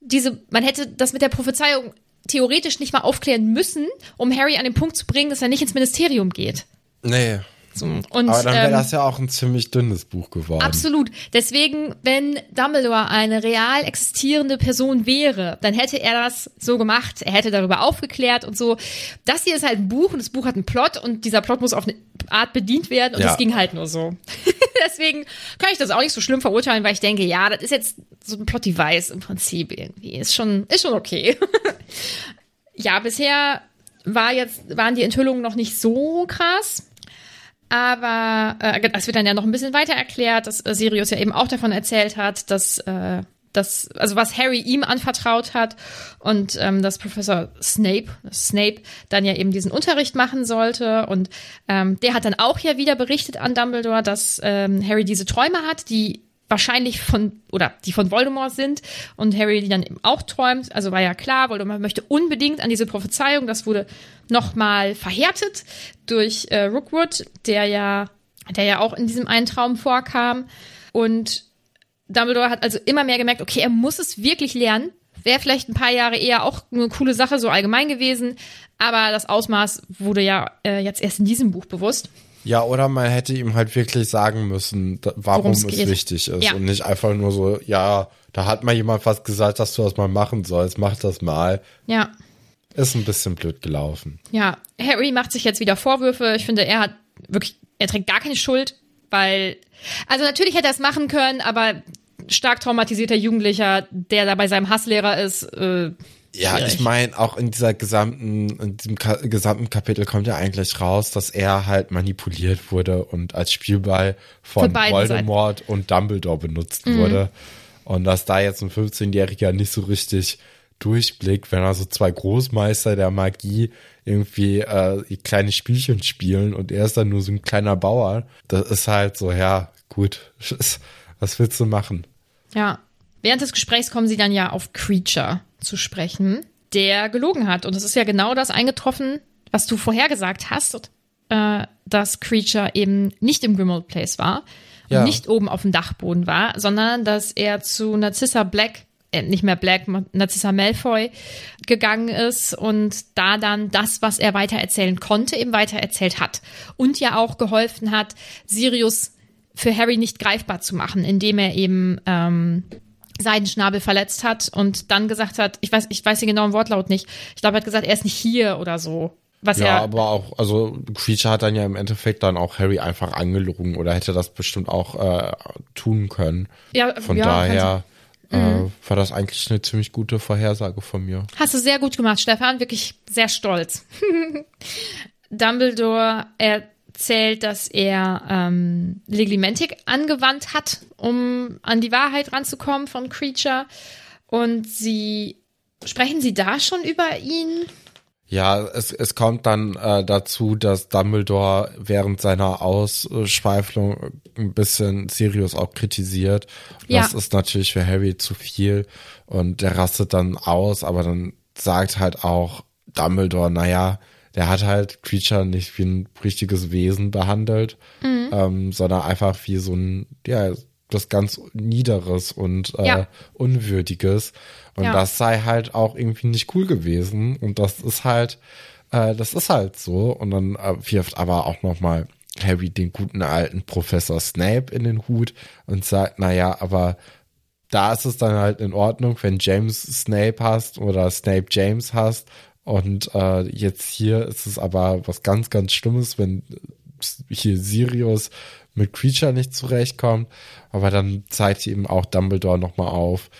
diese, man hätte das mit der Prophezeiung theoretisch nicht mal aufklären müssen, um Harry an den Punkt zu bringen, dass er nicht ins Ministerium geht. Nee. So. Und, Aber dann wäre ähm, das ja auch ein ziemlich dünnes Buch geworden. Absolut. Deswegen, wenn Dumbledore eine real existierende Person wäre, dann hätte er das so gemacht. Er hätte darüber aufgeklärt und so. Das hier ist halt ein Buch und das Buch hat einen Plot und dieser Plot muss auf eine Art bedient werden und Ja. das ging halt nur so. Deswegen kann ich das auch nicht so schlimm verurteilen, weil ich denke, ja, das ist jetzt so ein Plot-Device im Prinzip irgendwie. Ist schon, ist schon okay. ja, bisher war jetzt, waren die Enthüllungen noch nicht so krass. Aber äh, es wird dann ja noch ein bisschen weiter erklärt, dass äh, Sirius ja eben auch davon erzählt hat, dass äh, das, also was Harry ihm anvertraut hat und ähm, dass Professor Snape, Snape dann ja eben diesen Unterricht machen sollte. Und ähm, der hat dann auch ja wieder berichtet an Dumbledore, dass ähm, Harry diese Träume hat, die wahrscheinlich von oder die von Voldemort sind und Harry die dann eben auch träumt. Also war ja klar, Voldemort möchte unbedingt an diese Prophezeiung. Das wurde nochmal verhärtet durch äh, Rookwood, der ja, der ja auch in diesem einen Traum vorkam. Und Dumbledore hat also immer mehr gemerkt, okay, er muss es wirklich lernen, Wäre vielleicht ein paar Jahre eher auch eine coole Sache, so allgemein gewesen. Aber das Ausmaß wurde ja äh, jetzt erst in diesem Buch bewusst. Ja, oder man hätte ihm halt wirklich sagen müssen, warum Worum's es geht. wichtig ist. Ja. Und nicht einfach nur so, ja, da hat mal jemand was gesagt, dass du das mal machen sollst, mach das mal. Ja. Ist ein bisschen blöd gelaufen. Ja, Harry macht sich jetzt wieder Vorwürfe. Ich finde, er hat wirklich, er trägt gar keine Schuld, weil, also natürlich hätte er es machen können, aber stark traumatisierter Jugendlicher, der da bei seinem Hasslehrer ist, äh, Ja, Schwierig. ich meine, auch in dieser gesamten, in diesem Ka gesamten Kapitel kommt ja eigentlich raus, dass er halt manipuliert wurde und als Spielball von Von Mhm. Voldemort und Dumbledore benutzt wurde. Und dass da jetzt ein 15-Jähriger nicht so richtig durchblickt, wenn also zwei Großmeister der Magie irgendwie äh, kleine Spielchen spielen und er ist dann nur so ein kleiner Bauer. Das ist halt so, ja, gut, was willst du machen? ja. Während des Gesprächs kommen sie dann ja auf Creature zu sprechen, der gelogen hat. Und es ist ja genau das eingetroffen, was du vorhergesagt hast, äh, dass Creature eben nicht im Grimmauld Place war und Ja. nicht oben auf dem Dachboden war, sondern dass er zu Narcissa Black, äh, nicht mehr Black, Narcissa Malfoy gegangen ist und da dann das, was er weitererzählen konnte, eben weitererzählt hat. Und ja auch geholfen hat, Sirius für Harry nicht greifbar zu machen, indem er eben ähm, seinen Schnabel verletzt hat und dann gesagt hat, ich weiß, ich weiß den genauen Wortlaut nicht. Ich glaube, er hat gesagt, er ist nicht hier oder so. Was Ja, er, aber auch, also Creature hat dann ja im Endeffekt dann auch Harry einfach angelogen oder hätte das bestimmt auch äh, tun können. ja, Von ja, daher äh, war das eigentlich eine ziemlich gute Vorhersage von mir. Hast du sehr gut gemacht, Stefan. Wirklich sehr stolz. Dumbledore erzählt, dass er ähm, Leglimentik angewandt hat, um an die Wahrheit ranzukommen von Creature. Und sie sprechen sie da schon über ihn? Ja, es, es kommt dann äh, dazu, dass Dumbledore während seiner Ausschweiflung ein bisschen Sirius auch kritisiert. Ja. Das ist natürlich für Harry zu viel und der rastet dann aus, aber dann sagt halt auch Dumbledore, naja, der hat halt Creature nicht wie ein richtiges Wesen behandelt, ähm, sondern einfach wie so ein, ja, das ganz Niederes und äh, Ja. Unwürdiges. Und Ja. das sei halt auch irgendwie nicht cool gewesen. Und das ist halt, äh, das ist halt so. Und dann äh, wirft aber auch nochmal Harry den guten alten Professor Snape in den Hut und sagt, naja, aber da ist es dann halt in Ordnung, wenn James Snape hast oder Snape James hast. Und äh, jetzt hier ist es aber was ganz, ganz Schlimmes, wenn hier Sirius mit Creature nicht zurechtkommt. Aber dann zeigt eben auch Dumbledore nochmal auf,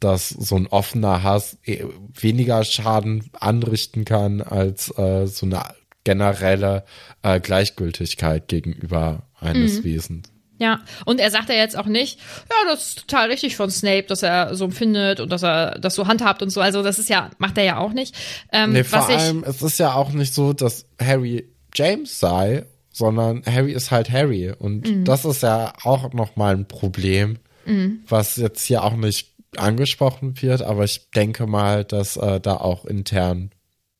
dass so ein offener Hass eh weniger Schaden anrichten kann als äh, so eine generelle äh, Gleichgültigkeit gegenüber eines Wesens. Ja, und er sagt ja jetzt auch nicht, ja, das ist total richtig von Snape, dass er so empfindet und dass er das so handhabt und so. Also das ist ja, macht er ja auch nicht. Ähm, Nee, vor allem, es ist ja auch nicht so, dass Harry James sei, sondern Harry ist halt Harry. Und Mhm. das ist ja auch nochmal ein Problem, was jetzt hier auch nicht angesprochen wird, aber ich denke mal, dass äh, da auch intern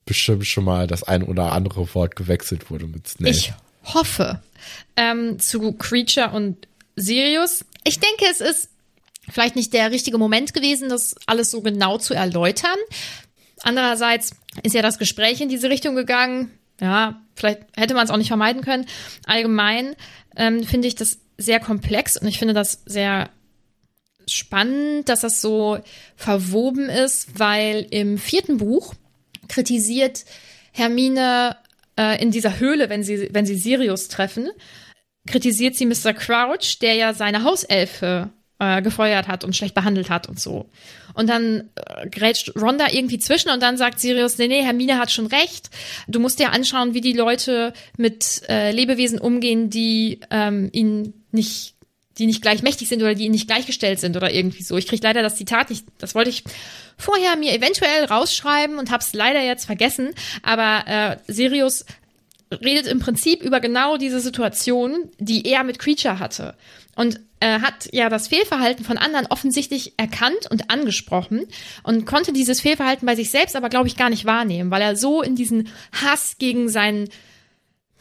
bestimmt schon mal das ein oder andere Wort gewechselt wurde mit Snape. ich hoffe, ähm, zu Creature und Sirius. Ich denke, es ist vielleicht nicht der richtige Moment gewesen, das alles so genau zu erläutern. Andererseits ist ja das Gespräch in diese Richtung gegangen. Ja, vielleicht hätte man es auch nicht vermeiden können. Allgemein ähm, finde ich das sehr komplex und ich finde das sehr spannend, dass das so verwoben ist, weil im vierten Buch kritisiert Hermine äh, in dieser Höhle, wenn sie, wenn sie Sirius treffen, kritisiert sie Mr. Crouch, der ja seine Hauselfe äh, gefeuert hat und schlecht behandelt hat und so. Und dann äh, grätscht Ron da irgendwie zwischen und dann sagt Sirius, nee, nee, Hermine hat schon recht. Du musst dir anschauen, wie die Leute mit äh, Lebewesen umgehen, die ähm, ihnen nicht die nicht gleich mächtig sind oder die nicht gleichgestellt sind oder irgendwie so. Ich kriege leider das Zitat nicht. Das wollte ich vorher mir eventuell rausschreiben und habe es leider jetzt vergessen. Aber äh, Sirius redet im Prinzip über genau diese Situation, die er mit Creature hatte. Und äh, hat ja das Fehlverhalten von anderen offensichtlich erkannt und angesprochen und konnte dieses Fehlverhalten bei sich selbst aber, glaube ich, gar nicht wahrnehmen, weil er so in diesen Hass gegen seinen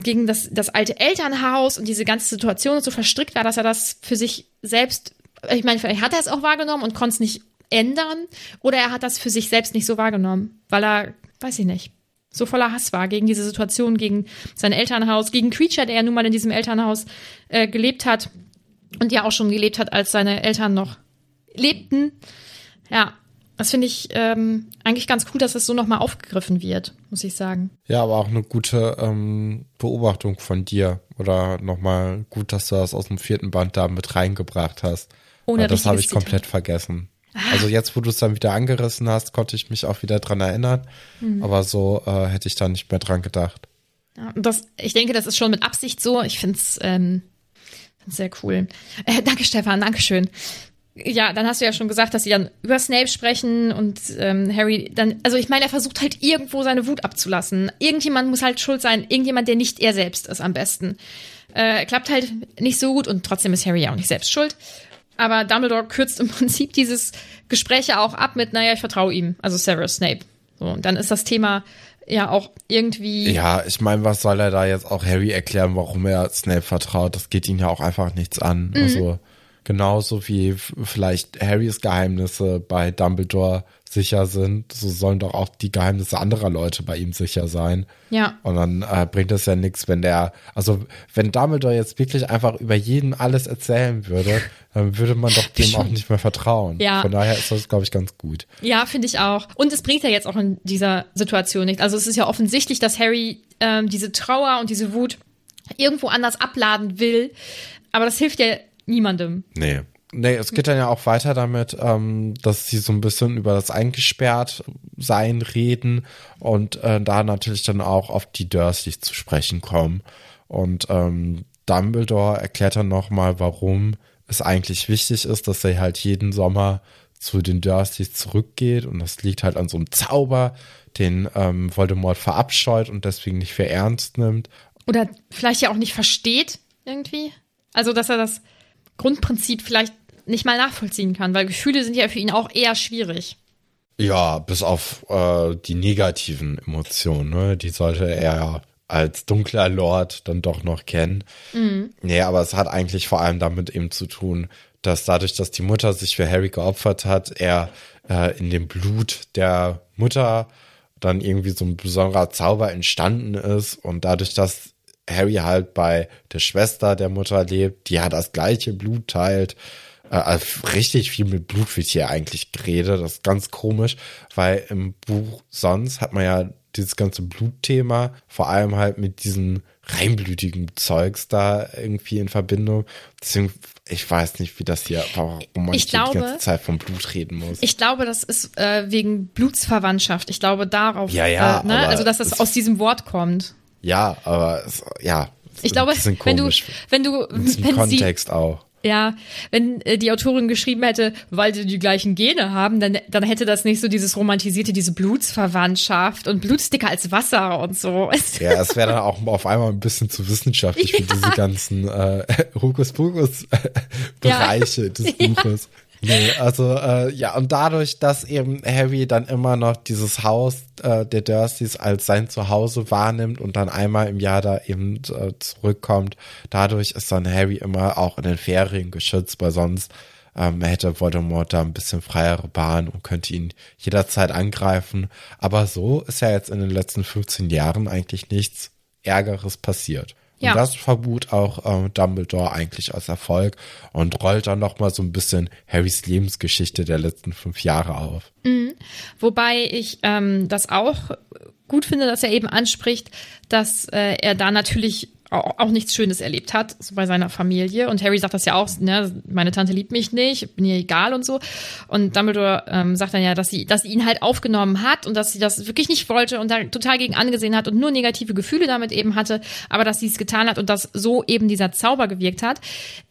gegen das, das alte Elternhaus und diese ganze Situation so verstrickt war, dass er das für sich selbst, ich meine, vielleicht hat er es auch wahrgenommen und konnte es nicht ändern oder er hat das für sich selbst nicht so wahrgenommen, weil er, weiß ich nicht, so voller Hass war gegen diese Situation, gegen sein Elternhaus, gegen Creature, der ja nun mal in diesem Elternhaus äh, gelebt hat und ja auch schon gelebt hat, als seine Eltern noch lebten. Ja, das finde ich ähm, eigentlich ganz cool, dass das so nochmal aufgegriffen wird, muss ich sagen. Ja, aber auch eine gute ähm, Beobachtung von dir. Oder nochmal gut, dass du das aus dem vierten Band da mit reingebracht hast. Ohne Weil das habe ich richtiges komplett vergessen. Also jetzt, wo du es dann wieder angerissen hast, konnte ich mich auch wieder dran erinnern. Mhm. Aber so äh, hätte ich da nicht mehr dran gedacht. Ja, das, ich denke, das ist schon mit Absicht so. Ich finde es ähm, sehr cool. Äh, danke, Stefan, Dankeschön. Ja, dann hast du ja schon gesagt, dass sie dann über Snape sprechen und ähm, Harry dann, also ich meine, er versucht halt irgendwo seine Wut abzulassen. Irgendjemand muss halt schuld sein, irgendjemand, der nicht er selbst ist am besten. Äh, klappt halt nicht so gut und trotzdem ist Harry ja auch nicht selbst schuld. Aber Dumbledore kürzt im Prinzip dieses Gespräch ja auch ab mit, naja, ich vertraue ihm, also Severus Snape. So, und dann ist das Thema ja auch irgendwie. Ja, ich meine, was soll er da jetzt auch Harry erklären, warum er Snape vertraut? Das geht ihn ja auch einfach nichts an. Mhm. Also genauso wie vielleicht Harrys Geheimnisse bei Dumbledore sicher sind, so sollen doch auch die Geheimnisse anderer Leute bei ihm sicher sein. Ja. Und dann äh, bringt es ja nichts, wenn der, also wenn Dumbledore jetzt wirklich einfach über jeden alles erzählen würde, dann würde man doch dem auch nicht mehr vertrauen. Ja. Von daher ist das, glaube ich, ganz gut. Ja, finde ich auch. Und es bringt ja jetzt auch in dieser Situation nicht. Also es ist ja offensichtlich, dass Harry ähm, diese Trauer und diese Wut irgendwo anders abladen will. Aber das hilft ja niemandem. Nee. Nee, es geht dann ja auch weiter damit, ähm, dass sie so ein bisschen über das Eingesperrt-Sein reden und äh, da natürlich dann auch auf die Dursleys zu sprechen kommen. Und ähm, Dumbledore erklärt dann nochmal, warum es eigentlich wichtig ist, dass er halt jeden Sommer zu den Dursleys zurückgeht. Und das liegt halt an so einem Zauber, den ähm, Voldemort verabscheut und deswegen nicht für ernst nimmt. Oder vielleicht ja auch nicht versteht irgendwie. Also, dass er das Grundprinzip vielleicht nicht mal nachvollziehen kann, weil Gefühle sind ja für ihn auch eher schwierig. Ja, bis auf äh, die negativen Emotionen, ne? Die sollte er ja als dunkler Lord dann doch noch kennen. Mhm. Nee, aber es hat eigentlich vor allem damit eben zu tun, dass dadurch, dass die Mutter sich für Harry geopfert hat, er äh, in dem Blut der Mutter dann irgendwie so ein besonderer Zauber entstanden ist und dadurch, dass Harry halt bei der Schwester der Mutter lebt, die ja das gleiche Blut teilt, äh, also richtig viel mit Blut wird hier eigentlich geredet. Das ist ganz komisch, weil im Buch sonst hat man ja dieses ganze Blutthema, vor allem halt mit diesen reinblütigen Zeugs da irgendwie in Verbindung. Deswegen, ich weiß nicht, wie das hier, warum man Ich hier die glaube- ganze Zeit vom Blut reden muss. Ich glaube, das ist äh, wegen Blutsverwandtschaft. Ich glaube darauf, Ja, ja, äh, ne? also dass das es- aus diesem Wort kommt. Ja, aber ja. Ich glaube, wenn du, wenn du, wenn sie, Kontext auch. ja, wenn äh, die Autorin geschrieben hätte, weil sie die gleichen Gene haben, dann, dann hätte das nicht so dieses romantisierte, diese Blutsverwandtschaft und Blutsticker als Wasser und so. Ja, es wäre dann auch auf einmal ein bisschen zu wissenschaftlich für diese ganzen äh, Hokuspokus-Bereiche des Buches. Nee, also äh, ja, und dadurch, dass eben Harry dann immer noch dieses Haus äh, der Dursleys als sein Zuhause wahrnimmt und dann einmal im Jahr da eben äh, zurückkommt, dadurch ist dann Harry immer auch in den Ferien geschützt, weil sonst ähm, hätte Voldemort da ein bisschen freiere Bahn und könnte ihn jederzeit angreifen. Aber so ist ja jetzt in den letzten 15 Jahren eigentlich nichts Ärgeres passiert. Ja. Und das verbucht auch ähm, Dumbledore eigentlich als Erfolg und rollt dann noch mal so ein bisschen Harrys Lebensgeschichte der letzten fünf Jahre auf. Wobei ich ähm, das auch gut finde, dass er eben anspricht, dass äh, er da natürlich auch, auch nichts Schönes erlebt hat, so bei seiner Familie. Und Harry sagt das ja auch, ne, meine Tante liebt mich nicht, bin ihr egal und so. Und Dumbledore ähm, sagt dann ja, dass sie, dass sie ihn halt aufgenommen hat und dass sie das wirklich nicht wollte und da total gegen angesehen hat und nur negative Gefühle damit eben hatte, aber dass sie es getan hat und dass so eben dieser Zauber gewirkt hat.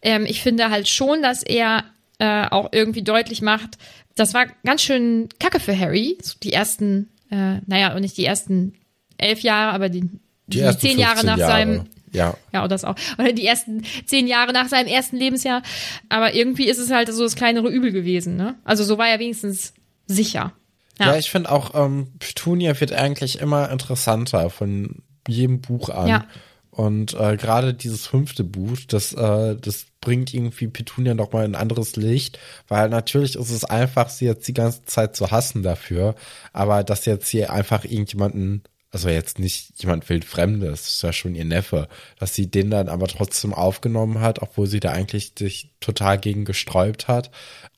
Ähm, ich finde halt schon, dass er äh, auch irgendwie deutlich macht, das war ganz schön kacke für Harry, so die ersten, äh, naja, und nicht die ersten elf Jahre, aber die, die, ersten zehn Jahre 15 nach Jahre. seinem, Ja. ja, und das auch, oder die ersten zehn Jahre nach seinem ersten Lebensjahr. Aber irgendwie ist es halt so das kleinere Übel gewesen, ne? Also so war er wenigstens sicher. Ja, Ja, ich finde auch, ähm, Petunia wird eigentlich immer interessanter von jedem Buch an. Ja. Und äh, gerade dieses fünfte Buch, das, äh, das bringt irgendwie Petunia noch mal ein anderes Licht, weil natürlich ist es einfach, sie jetzt die ganze Zeit zu hassen dafür, aber dass jetzt hier einfach irgendjemanden also jetzt nicht jemand wildfremdes, ist ja schon ihr Neffe, dass sie den dann aber trotzdem aufgenommen hat, obwohl sie da eigentlich sich total gegen gesträubt hat,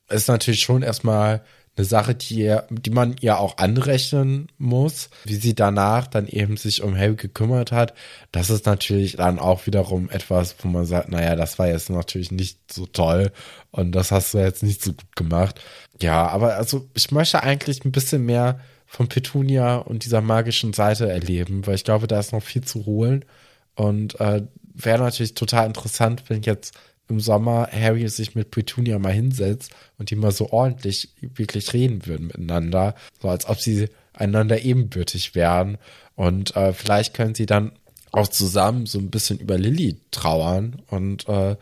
ist natürlich schon erstmal eine Sache, die, die man ihr auch anrechnen muss, wie sie danach dann eben sich um Harry gekümmert hat. Das ist natürlich dann auch wiederum etwas, wo man sagt, naja, das war jetzt natürlich nicht so toll und das hast du jetzt nicht so gut gemacht. Ja, aber also ich möchte eigentlich ein bisschen mehr von Petunia und dieser magischen Seite erleben, weil ich glaube, da ist noch viel zu holen. Und äh, wäre natürlich total interessant, wenn jetzt im Sommer Harry sich mit Petunia mal hinsetzt und die mal so ordentlich wirklich reden würden miteinander, so als ob sie einander ebenbürtig wären. Und äh, vielleicht können sie dann auch zusammen so ein bisschen über Lilly trauern und äh,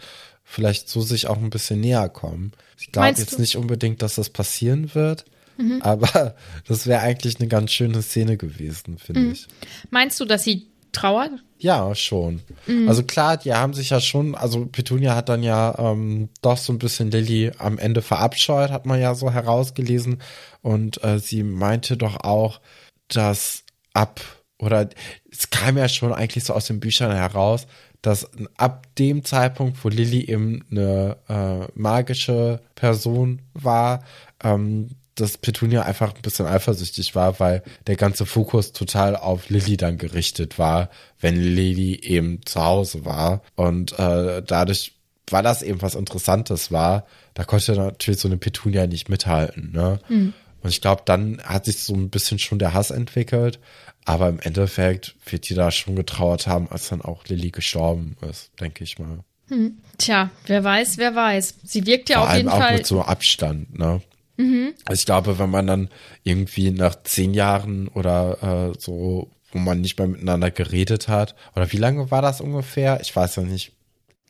vielleicht so sich auch ein bisschen näher kommen. Ich glaube jetzt du? nicht unbedingt, dass das passieren wird. Mhm. Aber das wäre eigentlich eine ganz schöne Szene gewesen, finde mhm. ich. Meinst du, dass sie trauert? Ja, schon. Mhm. Also klar, die haben sich ja schon, also Petunia hat dann ja ähm, doch so ein bisschen Lilly am Ende verabscheut, hat man ja so herausgelesen. Und äh, sie meinte doch auch, dass ab, oder es kam ja schon eigentlich so aus den Büchern heraus, dass ab dem Zeitpunkt, wo Lilly eben eine äh, magische Person war, ähm, dass Petunia einfach ein bisschen eifersüchtig war, weil der ganze Fokus total auf Lilly dann gerichtet war, wenn Lilly eben zu Hause war. Und äh, dadurch, weil das eben was Interessantes war, da konnte natürlich so eine Petunia nicht mithalten. Ne? Mhm. Und ich glaube, dann hat sich so ein bisschen schon der Hass entwickelt. Aber im Endeffekt wird die da schon getrauert haben, als dann auch Lilly gestorben ist, denke ich mal. Hm. Tja, wer weiß, wer weiß. Sie wirkt ja Vor auf jeden allem Fall. auch mit so Abstand, ne? Mhm. Also ich glaube, wenn man dann irgendwie nach zehn Jahren oder äh, so, wo man nicht mehr miteinander geredet hat, oder wie lange war das ungefähr? Ich weiß ja nicht.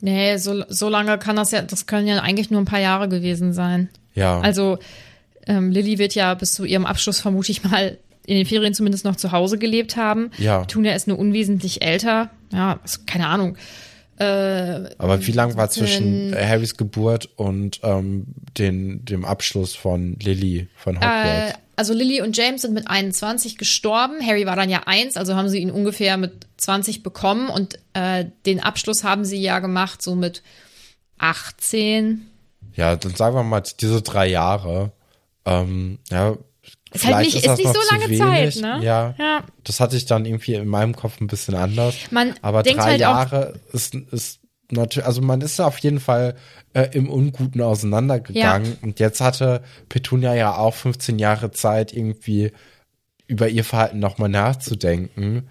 Nee, so, so lange kann das ja, das können ja eigentlich nur ein paar Jahre gewesen sein. Ja. Also ähm, Lilly wird ja bis zu ihrem Abschluss vermute ich mal in den Ferien zumindest noch zu Hause gelebt haben. Ja. Tunia ist nur unwesentlich älter. Ja, also, keine Ahnung. Äh, Aber wie lang war zwischen Harrys Geburt und ähm, den, dem Abschluss von Lily von Hogwarts? Äh, also Lily und James sind mit 21 gestorben. Harry war dann ja eins, also haben sie ihn ungefähr mit 20 bekommen und äh, den Abschluss haben sie ja gemacht so mit 18. Ja, dann sagen wir mal diese drei Jahre. Ähm, ja, ist halt nicht, ist, ist nicht so lange Zeit, ne? Ja, ja. Das hatte ich dann irgendwie in meinem Kopf ein bisschen anders. Man Aber drei halt Jahre ist, ist natürlich, also man ist auf jeden Fall äh, im Unguten auseinandergegangen. Ja. Und jetzt hatte Petunia ja auch 15 Jahre Zeit, irgendwie über ihr Verhalten nochmal nachzudenken.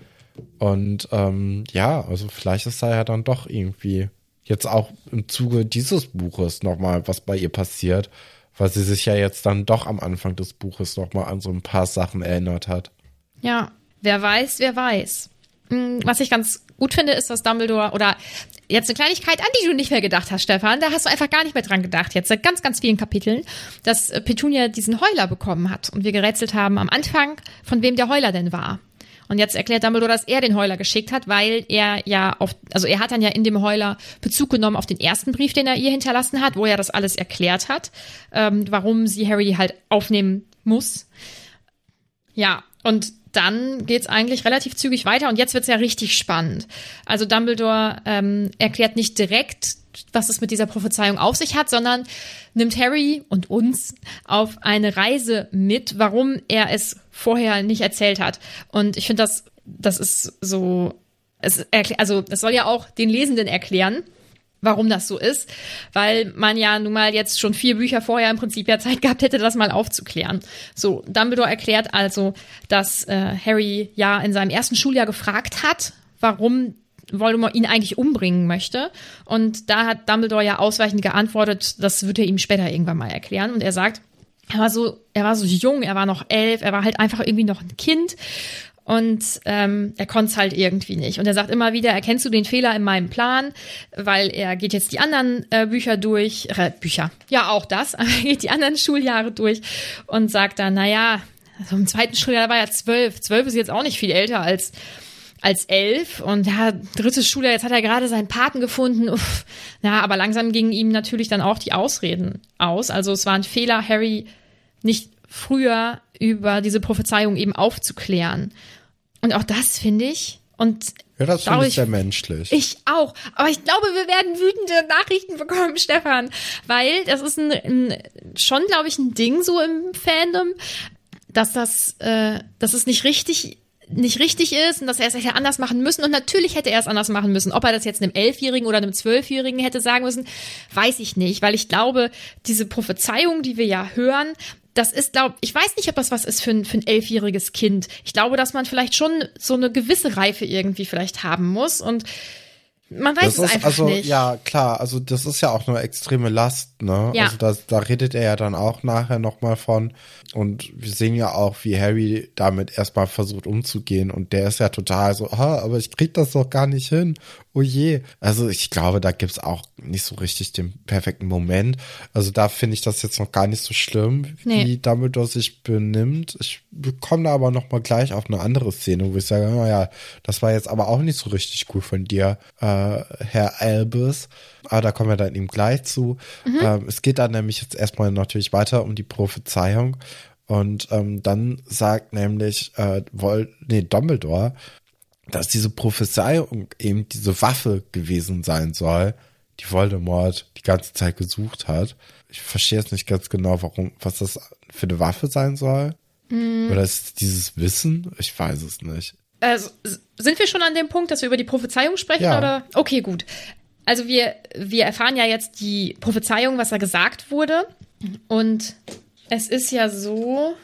Und ähm, ja, also vielleicht ist da ja dann doch irgendwie jetzt auch im Zuge dieses Buches nochmal was bei ihr passiert weil sie sich ja jetzt dann doch am Anfang des Buches noch mal an so ein paar Sachen erinnert hat. Ja, wer weiß, wer weiß. Hm, was ich ganz gut finde, ist, dass Dumbledore oder jetzt eine Kleinigkeit, an die du nicht mehr gedacht hast, Stefan, da hast du einfach gar nicht mehr dran gedacht, jetzt seit ganz, ganz vielen Kapiteln, dass Petunia diesen Heuler bekommen hat und wir gerätselt haben am Anfang, von wem der Heuler denn war. Und jetzt erklärt Dumbledore, dass er den Heuler geschickt hat, weil er ja auf, also er hat dann ja in dem Heuler Bezug genommen auf den ersten Brief, den er ihr hinterlassen hat, wo er das alles erklärt hat, ähm, warum sie Harry halt aufnehmen muss. Ja, und dann geht's eigentlich relativ zügig weiter und jetzt wird's ja richtig spannend. Also Dumbledore ähm, erklärt nicht direkt, was es mit dieser Prophezeiung auf sich hat, sondern nimmt Harry und uns auf eine Reise mit, warum er es vorher nicht erzählt hat. Und ich finde, das, das ist so, es, also es soll ja auch den Lesenden erklären, warum das so ist, weil man ja nun mal jetzt schon vier Bücher vorher im Prinzip ja Zeit gehabt hätte, das mal aufzuklären. So, Dumbledore erklärt also, dass äh, Harry ja in seinem ersten Schuljahr gefragt hat, warum Voldemort ihn eigentlich umbringen möchte. Und da hat Dumbledore ja ausweichend geantwortet, das wird er ihm später irgendwann mal erklären. Und er sagt, er war so, er war so jung, er war noch elf, er war halt einfach irgendwie noch ein Kind. Und ähm, er konnte es halt irgendwie nicht. Und er sagt immer wieder, erkennst du den Fehler in meinem Plan? Weil er geht jetzt die anderen äh, Bücher durch, äh, Bücher, ja auch das, aber er geht die anderen Schuljahre durch und sagt dann, naja, also im zweiten Schuljahr war er zwölf. Zwölf ist jetzt auch nicht viel älter als als elf und ja, drittes Schuljahr, jetzt hat er gerade seinen Paten gefunden. Uff. Ja, aber langsam gingen ihm natürlich dann auch die Ausreden aus. Also es war ein Fehler, Harry nicht früher über diese Prophezeiung eben aufzuklären. Und auch das finde ich. Und Ja, das finde ich sehr menschlich. ich auch. Aber ich glaube, wir werden wütende Nachrichten bekommen, Stefan. Weil das ist ein, ein schon, glaube ich, ein Ding so im Fandom, dass das, äh, dass es nicht richtig nicht richtig ist und dass er es hätte anders machen müssen. Und natürlich hätte er es anders machen müssen. Ob er das jetzt einem Elfjährigen oder einem Zwölfjährigen hätte sagen müssen, weiß ich nicht. Weil ich glaube, diese Prophezeiung, die wir ja hören, das ist, glaube ich, weiß nicht, ob das was ist für ein, für ein elfjähriges Kind. Ich glaube, dass man vielleicht schon so eine gewisse Reife irgendwie vielleicht haben muss. Und man weiß das es ist einfach also nicht. ja klar, also das ist ja auch eine extreme Last, ne? Ja. Also da, da redet er ja dann auch nachher nochmal von und wir sehen ja auch, wie Harry damit erstmal versucht umzugehen und der ist ja total so, ah, aber ich krieg das doch gar nicht hin. Oh je. Also ich glaube, da gibt's auch nicht so richtig den perfekten Moment. Also da finde ich das jetzt noch gar nicht so schlimm, Nee. wie Dumbledore sich benimmt. Ich komme da aber noch mal gleich auf eine andere Szene, wo ich sage, naja, das war jetzt aber auch nicht so richtig cool von dir, äh, Herr Albus. Aber da kommen wir dann eben gleich zu. Ähm, es geht dann nämlich jetzt erstmal natürlich weiter um die Prophezeiung. Und ähm, dann sagt nämlich äh, Vol nee, Dumbledore, dass diese Prophezeiung eben diese Waffe gewesen sein soll, die Voldemort die ganze Zeit gesucht hat. Ich verstehe jetzt nicht ganz genau, warum, was das für eine Waffe sein soll. Oder ist es dieses Wissen? Ich weiß es nicht. Also, sind wir schon an dem Punkt, dass wir über die Prophezeiung sprechen? Ja. Oder? Okay, gut. Also wir, wir erfahren ja jetzt die Prophezeiung, was da gesagt wurde. Und es ist ja so,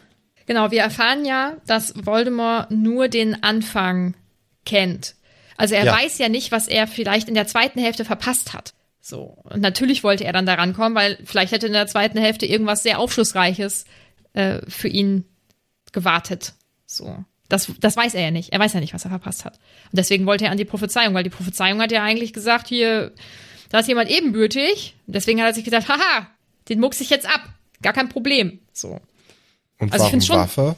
genau, wir erfahren ja, dass Voldemort nur den Anfang kennt. Also er Ja. weiß ja nicht, was er vielleicht in der zweiten Hälfte verpasst hat. So. Und natürlich wollte er dann daran kommen, weil vielleicht hätte in der zweiten Hälfte irgendwas sehr Aufschlussreiches äh, für ihn gewartet. So. Das, das weiß er ja nicht. Er weiß ja nicht, was er verpasst hat. Und deswegen wollte er an die Prophezeiung, weil die Prophezeiung hat ja eigentlich gesagt, hier, da ist jemand ebenbürtig. Deswegen hat er sich gedacht, haha, den mucks ich jetzt ab. Gar kein Problem. So. Und Also ich warum find's schon- Waffe?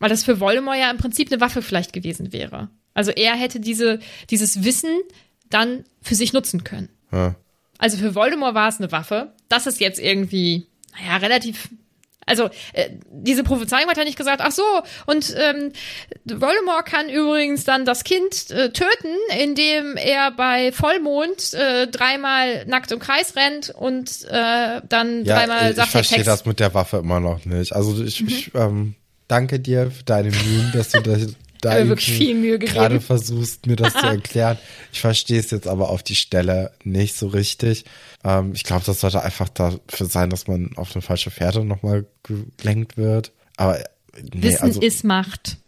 Weil das für Voldemort ja im Prinzip eine Waffe vielleicht gewesen wäre. Also er hätte diese, dieses Wissen dann für sich nutzen können. Ja. Also für Voldemort war es eine Waffe. Das ist jetzt irgendwie, naja, relativ. Also, äh, diese Prophezeiung hat ja nicht gesagt, ach so, und ähm, Voldemort kann übrigens dann das Kind äh, töten, indem er bei Vollmond äh, dreimal nackt im Kreis rennt und äh, dann Ja, dreimal ich sagt der verstehe das mit der Waffe immer noch nicht. Also ich, ich ähm, danke dir für deine Mühen, dass du das da habe wirklich viel Mühe gegeben. gerade versuchst, mir das zu erklären. Ich verstehe es jetzt aber auf die Stelle nicht so richtig. Ähm, ich glaube, das sollte einfach dafür sein, dass man auf eine falsche Fährte nochmal gelenkt wird. Aber äh, nee, Wissen also, ist Macht.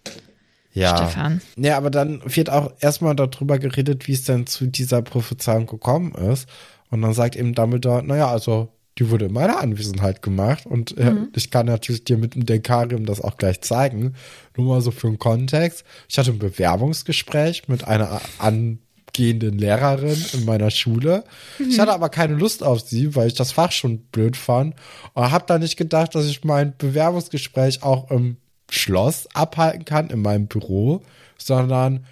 ja. Stefan. Nee, aber dann wird auch erstmal darüber geredet, wie es denn zu dieser Prophezeiung gekommen ist. Und dann sagt eben Dumbledore, naja, also die wurde in meiner Anwesenheit gemacht und äh, ich kann natürlich dir mit dem Dekarium das auch gleich zeigen. Nur mal so für den Kontext. Ich hatte ein Bewerbungsgespräch mit einer angehenden Lehrerin in meiner Schule. Ich hatte aber keine Lust auf sie, weil ich das Fach schon blöd fand. Und habe da nicht gedacht, dass ich mein Bewerbungsgespräch auch im Schloss abhalten kann, in meinem Büro, sondern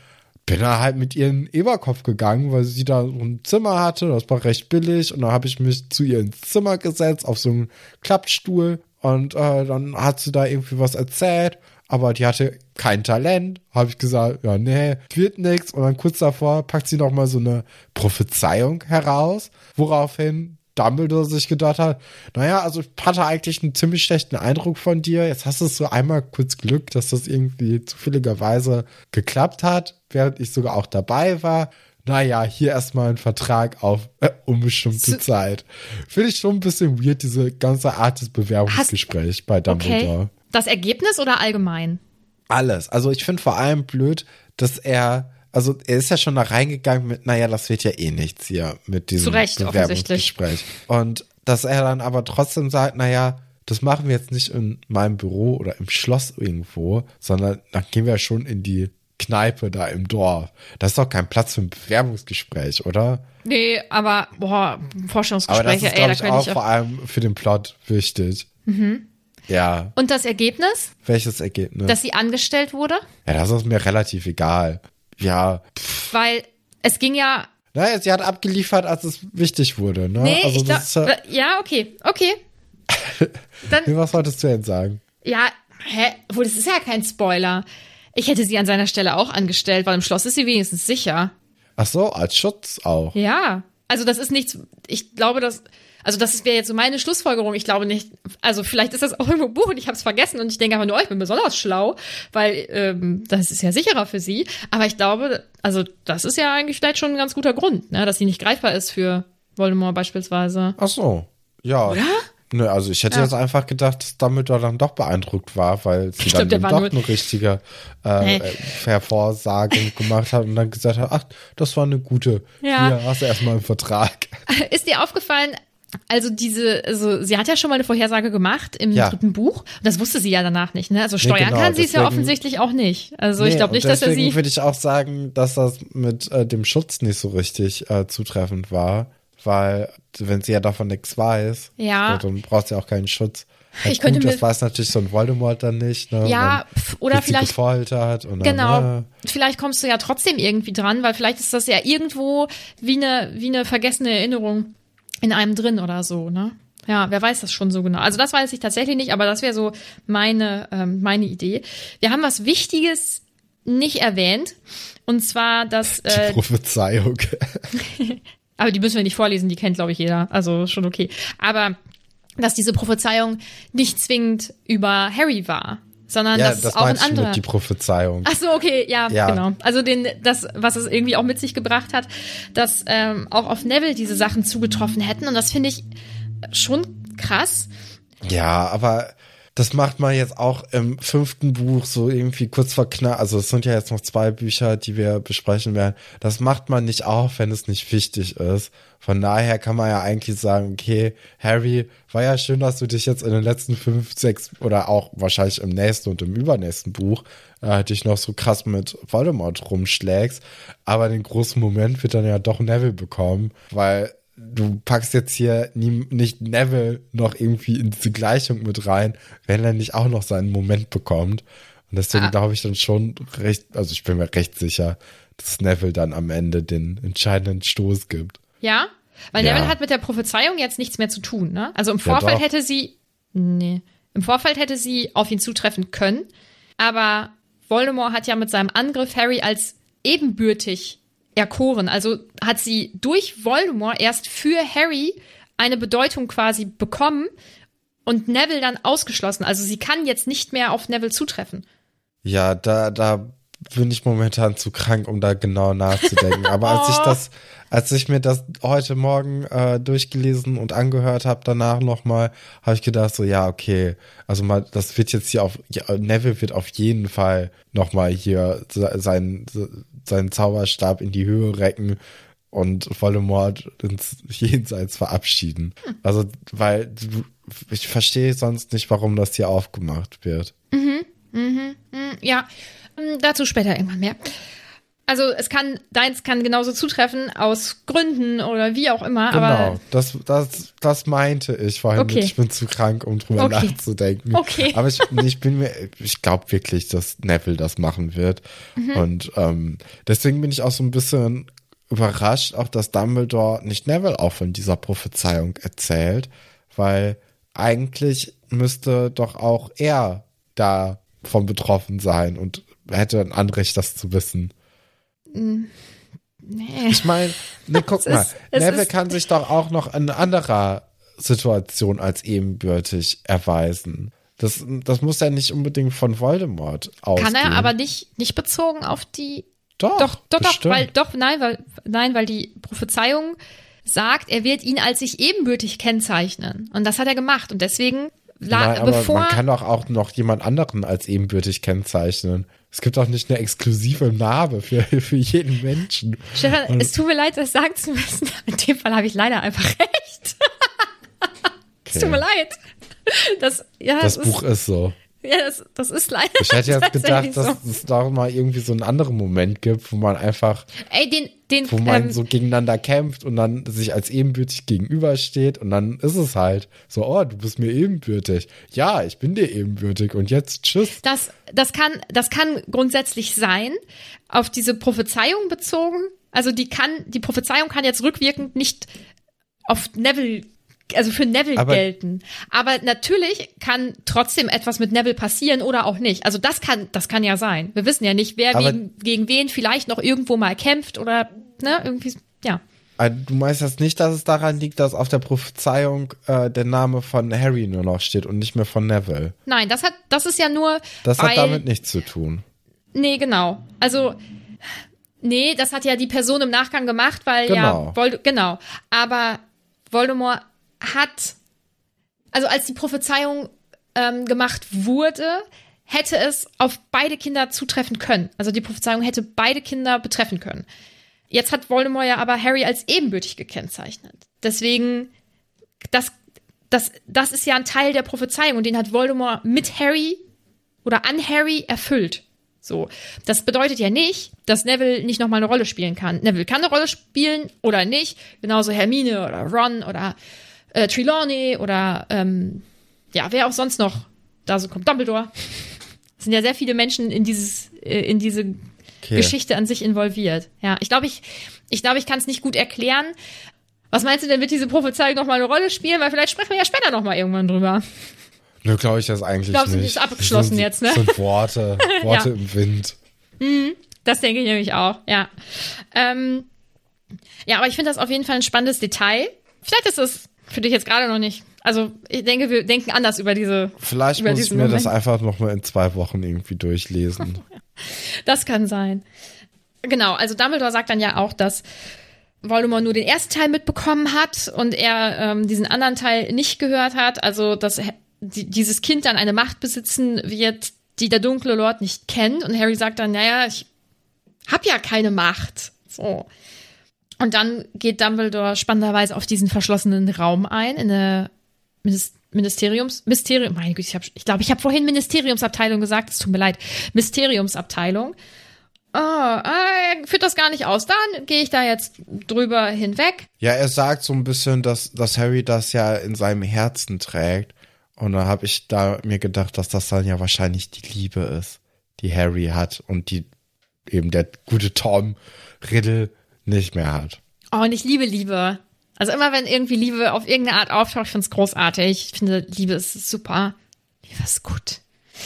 bin da halt mit ihr in Eberkopf gegangen, weil sie da so ein Zimmer hatte, das war recht billig. Und dann habe ich mich zu ihr ins Zimmer gesetzt, auf so einen Klappstuhl. Und äh, dann hat sie da irgendwie was erzählt, aber die hatte kein Talent, habe ich gesagt, ja nee, wird nix. Und dann kurz davor packt sie noch mal so eine Prophezeiung heraus, woraufhin Dumbledore sich gedacht hat, naja, also ich hatte eigentlich einen ziemlich schlechten Eindruck von dir. Jetzt hast du so einmal kurz Glück, dass das irgendwie zufälligerweise geklappt hat, während ich sogar auch dabei war. Naja, hier erstmal ein Vertrag auf äh, unbestimmte Zeit. Finde ich schon ein bisschen weird, diese ganze Art des Bewerbungsgesprächs bei Dumbledore. Okay. Das Ergebnis oder allgemein? Alles. Also ich finde vor allem blöd, dass er, also er ist ja schon da reingegangen mit, naja, das wird ja eh nichts hier mit diesem Zu Recht, Bewerbungsgespräch. Und dass er dann aber trotzdem sagt, naja, das machen wir jetzt nicht in meinem Büro oder im Schloss irgendwo, sondern dann gehen wir schon in die Kneipe da im Dorf. Das ist doch kein Platz für ein Bewerbungsgespräch, oder? Nee, aber boah, Aber das Forschungsgespräche, ist, ey, da ich, auch ich vor allem für den Plot wichtig. Ja, Und das Ergebnis, welches Ergebnis? dass sie angestellt wurde? Ja, das ist mir relativ egal. Ja. Weil es ging ja. Naja, sie hat abgeliefert, als es wichtig wurde, ne? Nee, also ich glaub, das ist, ja, okay, okay. Dann, was wolltest du denn sagen? ja, hä? Obwohl, das ist ja kein Spoiler. Ich hätte sie an seiner Stelle auch angestellt, weil im Schloss ist sie wenigstens sicher. Ach so, als Schutz auch. Ja. Also das ist nichts, ich glaube, dass, also das wäre jetzt so meine Schlussfolgerung. Ich glaube nicht, also vielleicht ist das auch irgendwo Buch und ich habe es vergessen und ich denke einfach nur, oh, ich bin besonders schlau, weil ähm, das ist ja sicherer für sie. Aber ich glaube, also das ist ja eigentlich vielleicht schon ein ganz guter Grund, ne, dass sie nicht greifbar ist für Voldemort beispielsweise. Ach so, ja. Oder? Nö, also ich hätte Ja. jetzt einfach gedacht, dass Dumbledore dann doch beeindruckt war, weil sie Ich glaub, dann doch nur- eine richtige äh, äh, Hervorsagung gemacht hat und dann gesagt hat, ach, das war eine gute. Ja. Hier hast du erstmal einen Vertrag. Ist dir aufgefallen, also diese, also sie hat ja schon mal eine Vorhersage gemacht im Ja. dritten Buch. Und das wusste sie ja danach nicht, ne? Also steuern genau, kann sie es ja deswegen- offensichtlich auch nicht. Also ich Nee, glaube und nicht, dass er deswegen sie. würde ich auch sagen, dass das mit äh, dem Schutz nicht so richtig äh, zutreffend war, weil wenn sie ja davon nichts weiß, Ja. so, dann braucht sie auch keinen Schutz. Halt Ich könnte gut, mir- das weiß natürlich so ein Voldemort dann nicht. Ne? Ja, oder vielleicht- gefoltert und Genau. dann, äh, Vielleicht kommst du ja trotzdem irgendwie dran, weil vielleicht ist das ja irgendwo wie eine, wie eine vergessene Erinnerung in einem drin oder so, ne? Ja, wer weiß das schon so genau. Also das weiß ich tatsächlich nicht, aber das wäre so meine, ähm, meine Idee. Wir haben was Wichtiges nicht erwähnt. Und zwar, dass die äh, Prophezeiung. aber die müssen wir nicht vorlesen, die kennt, glaube ich, jeder. Also schon okay. Aber dass diese Prophezeiung nicht zwingend über Harry war, sondern ja, dass es das auch ein anderer. mit die Prophezeiung. Ach so, okay, ja, Ja. genau. Also den, das, was es irgendwie auch mit sich gebracht hat, dass ähm, auch auf Neville diese Sachen zugetroffen hätten. Und das finde ich schon krass. Ja, aber das macht man jetzt auch im fünften Buch so irgendwie kurz vor knapp. Also es sind ja jetzt noch zwei Bücher, die wir besprechen werden. Das macht man nicht auch, wenn es nicht wichtig ist. Von daher kann man ja eigentlich sagen, okay, Harry, war ja schön, dass du dich jetzt in den letzten fünf, sechs oder auch wahrscheinlich im nächsten und im übernächsten Buch äh, dich noch so krass mit Voldemort rumschlägst. Aber den großen Moment wird dann ja doch Neville bekommen, weil du packst jetzt hier nie, nicht Neville noch irgendwie in diese Gleichung mit rein, wenn er nicht auch noch seinen Moment bekommt. Und deswegen Ah. glaube ich dann schon recht, also ich bin mir recht sicher, dass Neville dann am Ende den entscheidenden Stoß gibt. Ja? Weil Ja. Neville hat mit der Prophezeiung jetzt nichts mehr zu tun, ne? Also im Ja, Vorfeld doch. hätte sie. Nee. Im Vorfeld hätte sie auf ihn zutreffen können. Aber Voldemort hat ja mit seinem Angriff Harry als ebenbürtig erkoren. Also hat sie durch Voldemort erst für Harry eine Bedeutung quasi bekommen und Neville dann ausgeschlossen. Also sie kann jetzt nicht mehr auf Neville zutreffen. Ja, da, da bin ich momentan zu krank, um da genau nachzudenken. Aber als ich das, als ich mir das heute Morgen äh, durchgelesen und angehört habe, danach nochmal, habe ich gedacht, so ja, okay, also mal, das wird jetzt hier auf, ja, Neville wird auf jeden Fall nochmal hier se- seinen, seinen Zauberstab in die Höhe recken und Voldemort ins Jenseits verabschieden. Also, weil ich verstehe sonst nicht, warum das hier aufgemacht wird. Ja, ähm, dazu später irgendwann mehr. Also es kann, deins kann genauso zutreffen aus Gründen oder wie auch immer, Genau, aber das, das, das meinte ich vorhin. Okay. Ich bin zu krank, um drüber Okay. nachzudenken. Okay. Aber ich, ich bin mir, ich glaube wirklich, dass Neville das machen wird. Mhm. Und ähm, deswegen bin ich auch so ein bisschen überrascht, auch dass Dumbledore nicht Neville auch von dieser Prophezeiung erzählt, weil eigentlich müsste doch auch er davon betroffen sein und hätte ein Anrecht, das zu wissen. Ich meine, ne, guck mal, ist- Neville ist- kann sich doch auch noch in anderer Situation als ebenbürtig erweisen. Das, das muss ja nicht unbedingt von Voldemort ausgehen. kann er aber nicht, nicht bezogen auf die. Doch, Doch, doch, doch, weil, doch, nein, weil, nein, weil die Prophezeiung sagt, er wird ihn als sich ebenbürtig kennzeichnen. Und das hat er gemacht. Und deswegen, la, Nein, aber bevor. man kann doch auch noch jemand anderen als ebenbürtig kennzeichnen. Es gibt doch nicht eine exklusive Name für, für jeden Menschen. Stefan, es tut mir leid, das sagen zu müssen. In dem Fall habe ich leider einfach recht. Es tut mir leid. Das, ja, Das es Buch ist so. Ja, das, das ist leider. Ich hätte jetzt gedacht, tatsächlich dass so. es da mal irgendwie so einen anderen Moment gibt, wo man einfach, Ey, den, den, wo man ähm, so gegeneinander kämpft und dann sich als ebenbürtig gegenübersteht und dann ist es halt so, oh, du bist mir ebenbürtig. Ja, ich bin dir ebenbürtig und jetzt tschüss. Das, das kann, das kann grundsätzlich sein, auf diese Prophezeiung bezogen. Also die kann, die Prophezeiung kann jetzt rückwirkend nicht auf Neville, also für Neville Aber- gelten. Aber natürlich kann trotzdem etwas mit Neville passieren oder auch nicht. Also das kann, das kann ja sein. Wir wissen ja nicht, wer Aber- gegen, gegen wen vielleicht noch irgendwo mal kämpft oder, ne, irgendwie, ja. Also, Du meinst jetzt nicht, dass es daran liegt, dass auf der Prophezeiung äh, der Name von Harry nur noch steht und nicht mehr von Neville. Nein, das hat, das ist ja nur, Das weil, hat damit nichts zu tun. Nee, genau. Also, nee, das hat ja die Person im Nachgang gemacht, weil Genau. ja, Vold genau. Aber Voldemort hat, also als die Prophezeiung ähm, gemacht wurde, hätte es auf beide Kinder zutreffen können. Also die Prophezeiung hätte beide Kinder betreffen können. Jetzt hat Voldemort ja aber Harry als ebenbürtig gekennzeichnet. Deswegen, das, das, das ist ja ein Teil der Prophezeiung und den hat Voldemort mit Harry oder an Harry erfüllt. So. Das bedeutet ja nicht, dass Neville nicht nochmal eine Rolle spielen kann. Neville kann eine Rolle spielen oder nicht. Genauso Hermine oder Ron oder äh, Trelawney oder ähm, ja, wer auch sonst noch da so kommt. Dumbledore. Es sind ja sehr viele Menschen in dieses, äh, in diese Okay. Geschichte an sich involviert. Ja, ich glaube, ich, ich glaube, ich kann es nicht gut erklären. Was meinst du denn, wird diese Prophezeiung nochmal eine Rolle spielen? Weil vielleicht sprechen wir ja später nochmal irgendwann drüber. Nö, glaube ich das eigentlich Glaubst du, die nicht. ist abgeschlossen sind, jetzt, ne? sind Worte, Worte Ja. im Wind. Das denke ich nämlich auch, ja. Ähm, ja, aber ich finde das auf jeden Fall ein spannendes Detail. Vielleicht ist es für dich jetzt gerade noch nicht. Also ich denke, wir denken anders über diese. Vielleicht über muss ich mir das Moment. einfach noch mal in zwei Wochen irgendwie durchlesen. Das kann sein. Genau, also Dumbledore sagt dann ja auch, dass Voldemort nur den ersten Teil mitbekommen hat und er ähm, diesen anderen Teil nicht gehört hat. Also dass die, dieses Kind dann eine Macht besitzen wird, die der dunkle Lord nicht kennt. Und Harry sagt dann, naja, ich hab ja keine Macht. So. Und dann geht Dumbledore spannenderweise auf diesen verschlossenen Raum ein, in Minis- Ministeriums, Mysterium, meine Güte, ich glaube, ich, glaub, ich habe vorhin Ministeriumsabteilung gesagt, es tut mir leid, Mysteriumsabteilung. Oh, äh, führt das gar nicht aus. Dann gehe ich da jetzt drüber hinweg. Ja, er sagt so ein bisschen, dass, dass Harry das ja in seinem Herzen trägt. Und da habe ich da mir gedacht, dass das dann ja wahrscheinlich die Liebe ist, die Harry hat und die eben der gute Tom Riddle nicht mehr hat. Oh, und ich liebe Liebe. Also immer wenn irgendwie Liebe auf irgendeine Art auftaucht, ich finde es großartig. Ich finde, Liebe ist super. Liebe ist gut.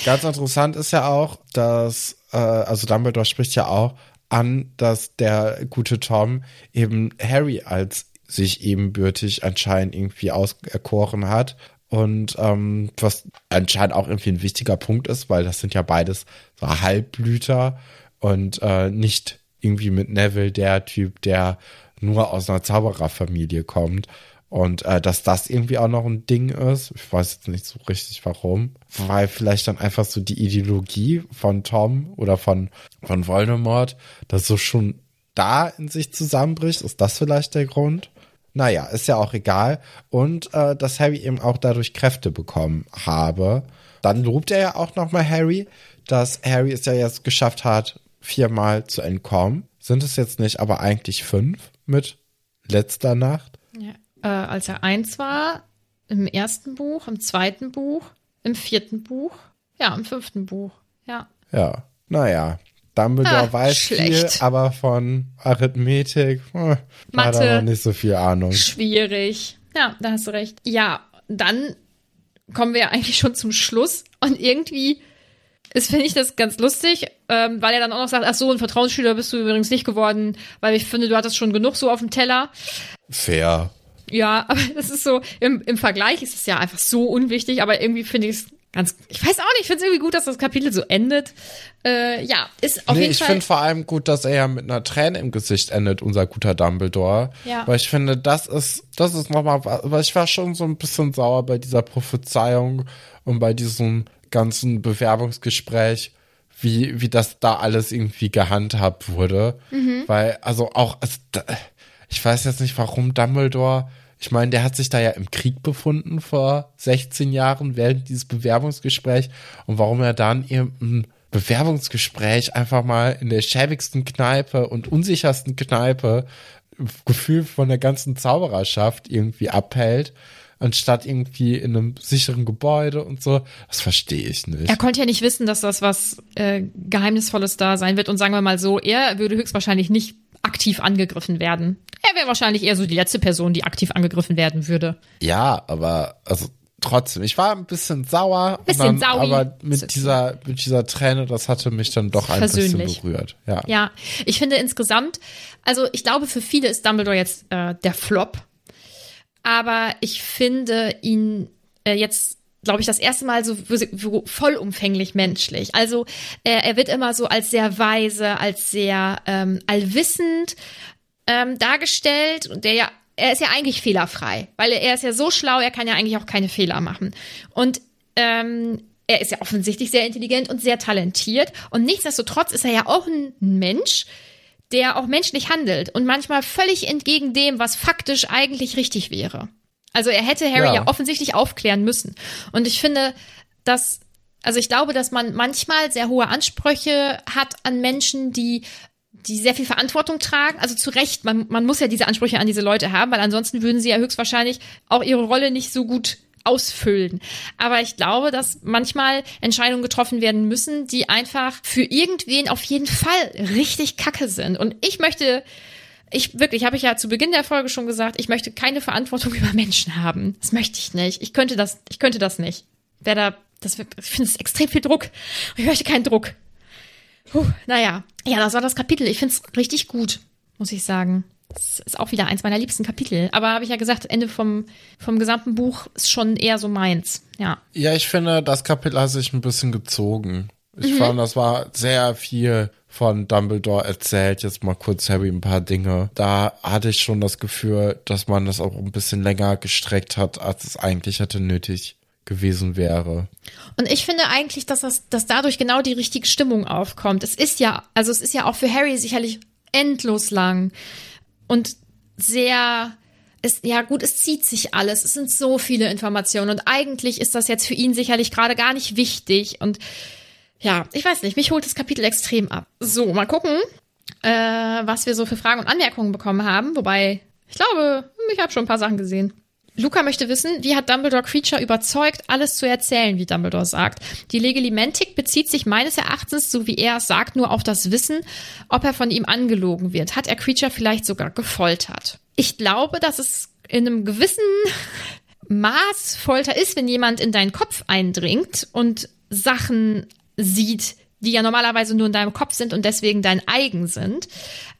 Ganz interessant ist ja auch, dass, äh, also Dumbledore spricht ja auch an, dass der gute Tom eben Harry als sich ebenbürtig anscheinend irgendwie auserkoren hat. Und ähm, was anscheinend auch irgendwie ein wichtiger Punkt ist, weil das sind ja beides so Halbblüter und äh, nicht irgendwie mit Neville der Typ, der nur aus einer Zaubererfamilie kommt. Und äh, dass das irgendwie auch noch ein Ding ist, ich weiß jetzt nicht so richtig warum, weil vielleicht dann einfach so die Ideologie von Tom oder von, von Voldemort, das so schon da in sich zusammenbricht, ist das vielleicht der Grund? Naja, ist ja auch egal. Und äh, dass Harry eben auch dadurch Kräfte bekommen habe. Dann lobt er ja auch nochmal Harry, dass Harry es ja jetzt geschafft hat, viermal zu entkommen. Sind es jetzt nicht aber eigentlich fünf mit letzter Nacht? Ja. Äh, als er eins war, im ersten Buch, im zweiten Buch, im vierten Buch, ja, im fünften Buch, ja. Ja, naja. Dumbledore Ah, weiß schlecht. viel, aber von Arithmetik äh, hat Mathe. er noch nicht so viel Ahnung. Schwierig. Ja, da hast du recht. Ja, dann kommen wir eigentlich schon zum Schluss und irgendwie ist, finde ich das ganz lustig, ähm, weil er dann auch noch sagt, ach so, ein Vertrauensschüler bist du übrigens nicht geworden, weil ich finde, du hattest schon genug so auf dem Teller. Fair. Ja, aber das ist so, im, im Vergleich ist es ja einfach so unwichtig, aber irgendwie finde ich es ganz, ich weiß auch nicht, ich finde es irgendwie gut, dass das Kapitel so endet. Äh, ja, ist auf nee, jeden ich Fall. finde vor allem gut, dass er ja mit einer Träne im Gesicht endet, unser guter Dumbledore. Ja. Weil ich finde, das ist, das ist nochmal, weil ich war schon so ein bisschen sauer bei dieser Prophezeiung und bei diesem ganzen Bewerbungsgespräch, wie, wie das da alles irgendwie gehandhabt wurde. Mhm. Weil, also auch, also, ich weiß jetzt nicht, warum Dumbledore Ich meine, der hat sich da ja im Krieg befunden vor 16 Jahren während dieses Bewerbungsgesprächs und warum er dann im Bewerbungsgespräch einfach mal in der schäbigsten Kneipe und unsichersten Kneipe Gefühl von der ganzen Zaubererschaft irgendwie abhält anstatt irgendwie in einem sicheren Gebäude und so. Das verstehe ich nicht. Er konnte ja nicht wissen, dass das was äh, Geheimnisvolles da sein wird. Und sagen wir mal so, er würde höchstwahrscheinlich nicht aktiv angegriffen werden. Er wäre wahrscheinlich eher so die letzte Person, die aktiv angegriffen werden würde. Ja, aber also trotzdem, ich war ein bisschen sauer, bisschen dann, saui. aber mit dieser mit dieser Träne, das hatte mich dann doch ein Versöhnlich. bisschen berührt. Ja. Ja, ich finde insgesamt, also ich glaube, für viele ist Dumbledore jetzt äh, der Flop. Aber ich finde ihn äh, jetzt, glaube ich, das erste Mal so, vollumfänglich menschlich. Also äh, er wird immer so als sehr weise, als sehr ähm, allwissend ähm, dargestellt, und der ja er ist ja eigentlich fehlerfrei, weil er, ist ja so schlau, er kann ja eigentlich auch keine Fehler machen. Und ähm, er ist ja offensichtlich sehr intelligent und sehr talentiert. Und nichtsdestotrotz ist er ja auch ein Mensch, der auch menschlich handelt und manchmal völlig entgegen dem, was faktisch eigentlich richtig wäre. Also er hätte Harry ja, Ja. offensichtlich aufklären müssen. Und ich finde, dass, also ich glaube, dass man manchmal sehr hohe Ansprüche hat an Menschen, die die sehr viel Verantwortung tragen. Also zu Recht, man, man muss ja diese Ansprüche an diese Leute haben, weil ansonsten würden sie ja höchstwahrscheinlich auch ihre Rolle nicht so gut ausfüllen. Aber ich glaube, dass manchmal Entscheidungen getroffen werden müssen, die einfach für irgendwen auf jeden Fall richtig kacke sind. Und ich möchte, ich wirklich, habe ich ja zu Beginn der Folge schon gesagt, ich möchte keine Verantwortung über Menschen haben. Das möchte ich nicht. Ich könnte das, ich könnte das nicht. Wer da, das wird, ich finde es extrem viel Druck. Ich möchte keinen Druck. Puh, naja, ja, das war das Kapitel. Ich finde es richtig gut, muss ich sagen. Das ist auch wieder eins meiner liebsten Kapitel. Aber habe ich ja gesagt, Ende vom, vom gesamten Buch ist schon eher so meins. Ja. Ja, ich finde, das Kapitel hat sich ein bisschen gezogen. Ich Mhm. fand, das war sehr viel von Dumbledore erzählt. Jetzt mal kurz Harry ein paar Dinge. Da hatte ich schon das Gefühl, dass man das auch ein bisschen länger gestreckt hat, als es eigentlich hätte nötig gewesen wäre. Und ich finde eigentlich, dass das, dass dadurch genau die richtige Stimmung aufkommt. Es ist ja, also es ist ja auch für Harry sicherlich endlos lang und sehr, es, ja gut, es zieht sich alles. Es sind so viele Informationen und eigentlich ist das jetzt für ihn sicherlich gerade gar nicht wichtig und ja, ich weiß nicht, mich holt das Kapitel extrem ab. So, mal gucken, äh, was wir so für Fragen und Anmerkungen bekommen haben. Wobei, ich glaube, ich habe schon ein paar Sachen gesehen. Luca möchte wissen, wie hat Dumbledore Creature überzeugt, alles zu erzählen, wie Dumbledore sagt. Die Legilimentik bezieht sich meines Erachtens, so wie er es sagt, nur auf das Wissen, ob er von ihm angelogen wird. Hat er Creature vielleicht sogar gefoltert? Ich glaube, dass es in einem gewissen Maß Folter ist, wenn jemand in deinen Kopf eindringt und Sachen sieht, die ja normalerweise nur in deinem Kopf sind und deswegen dein eigen sind.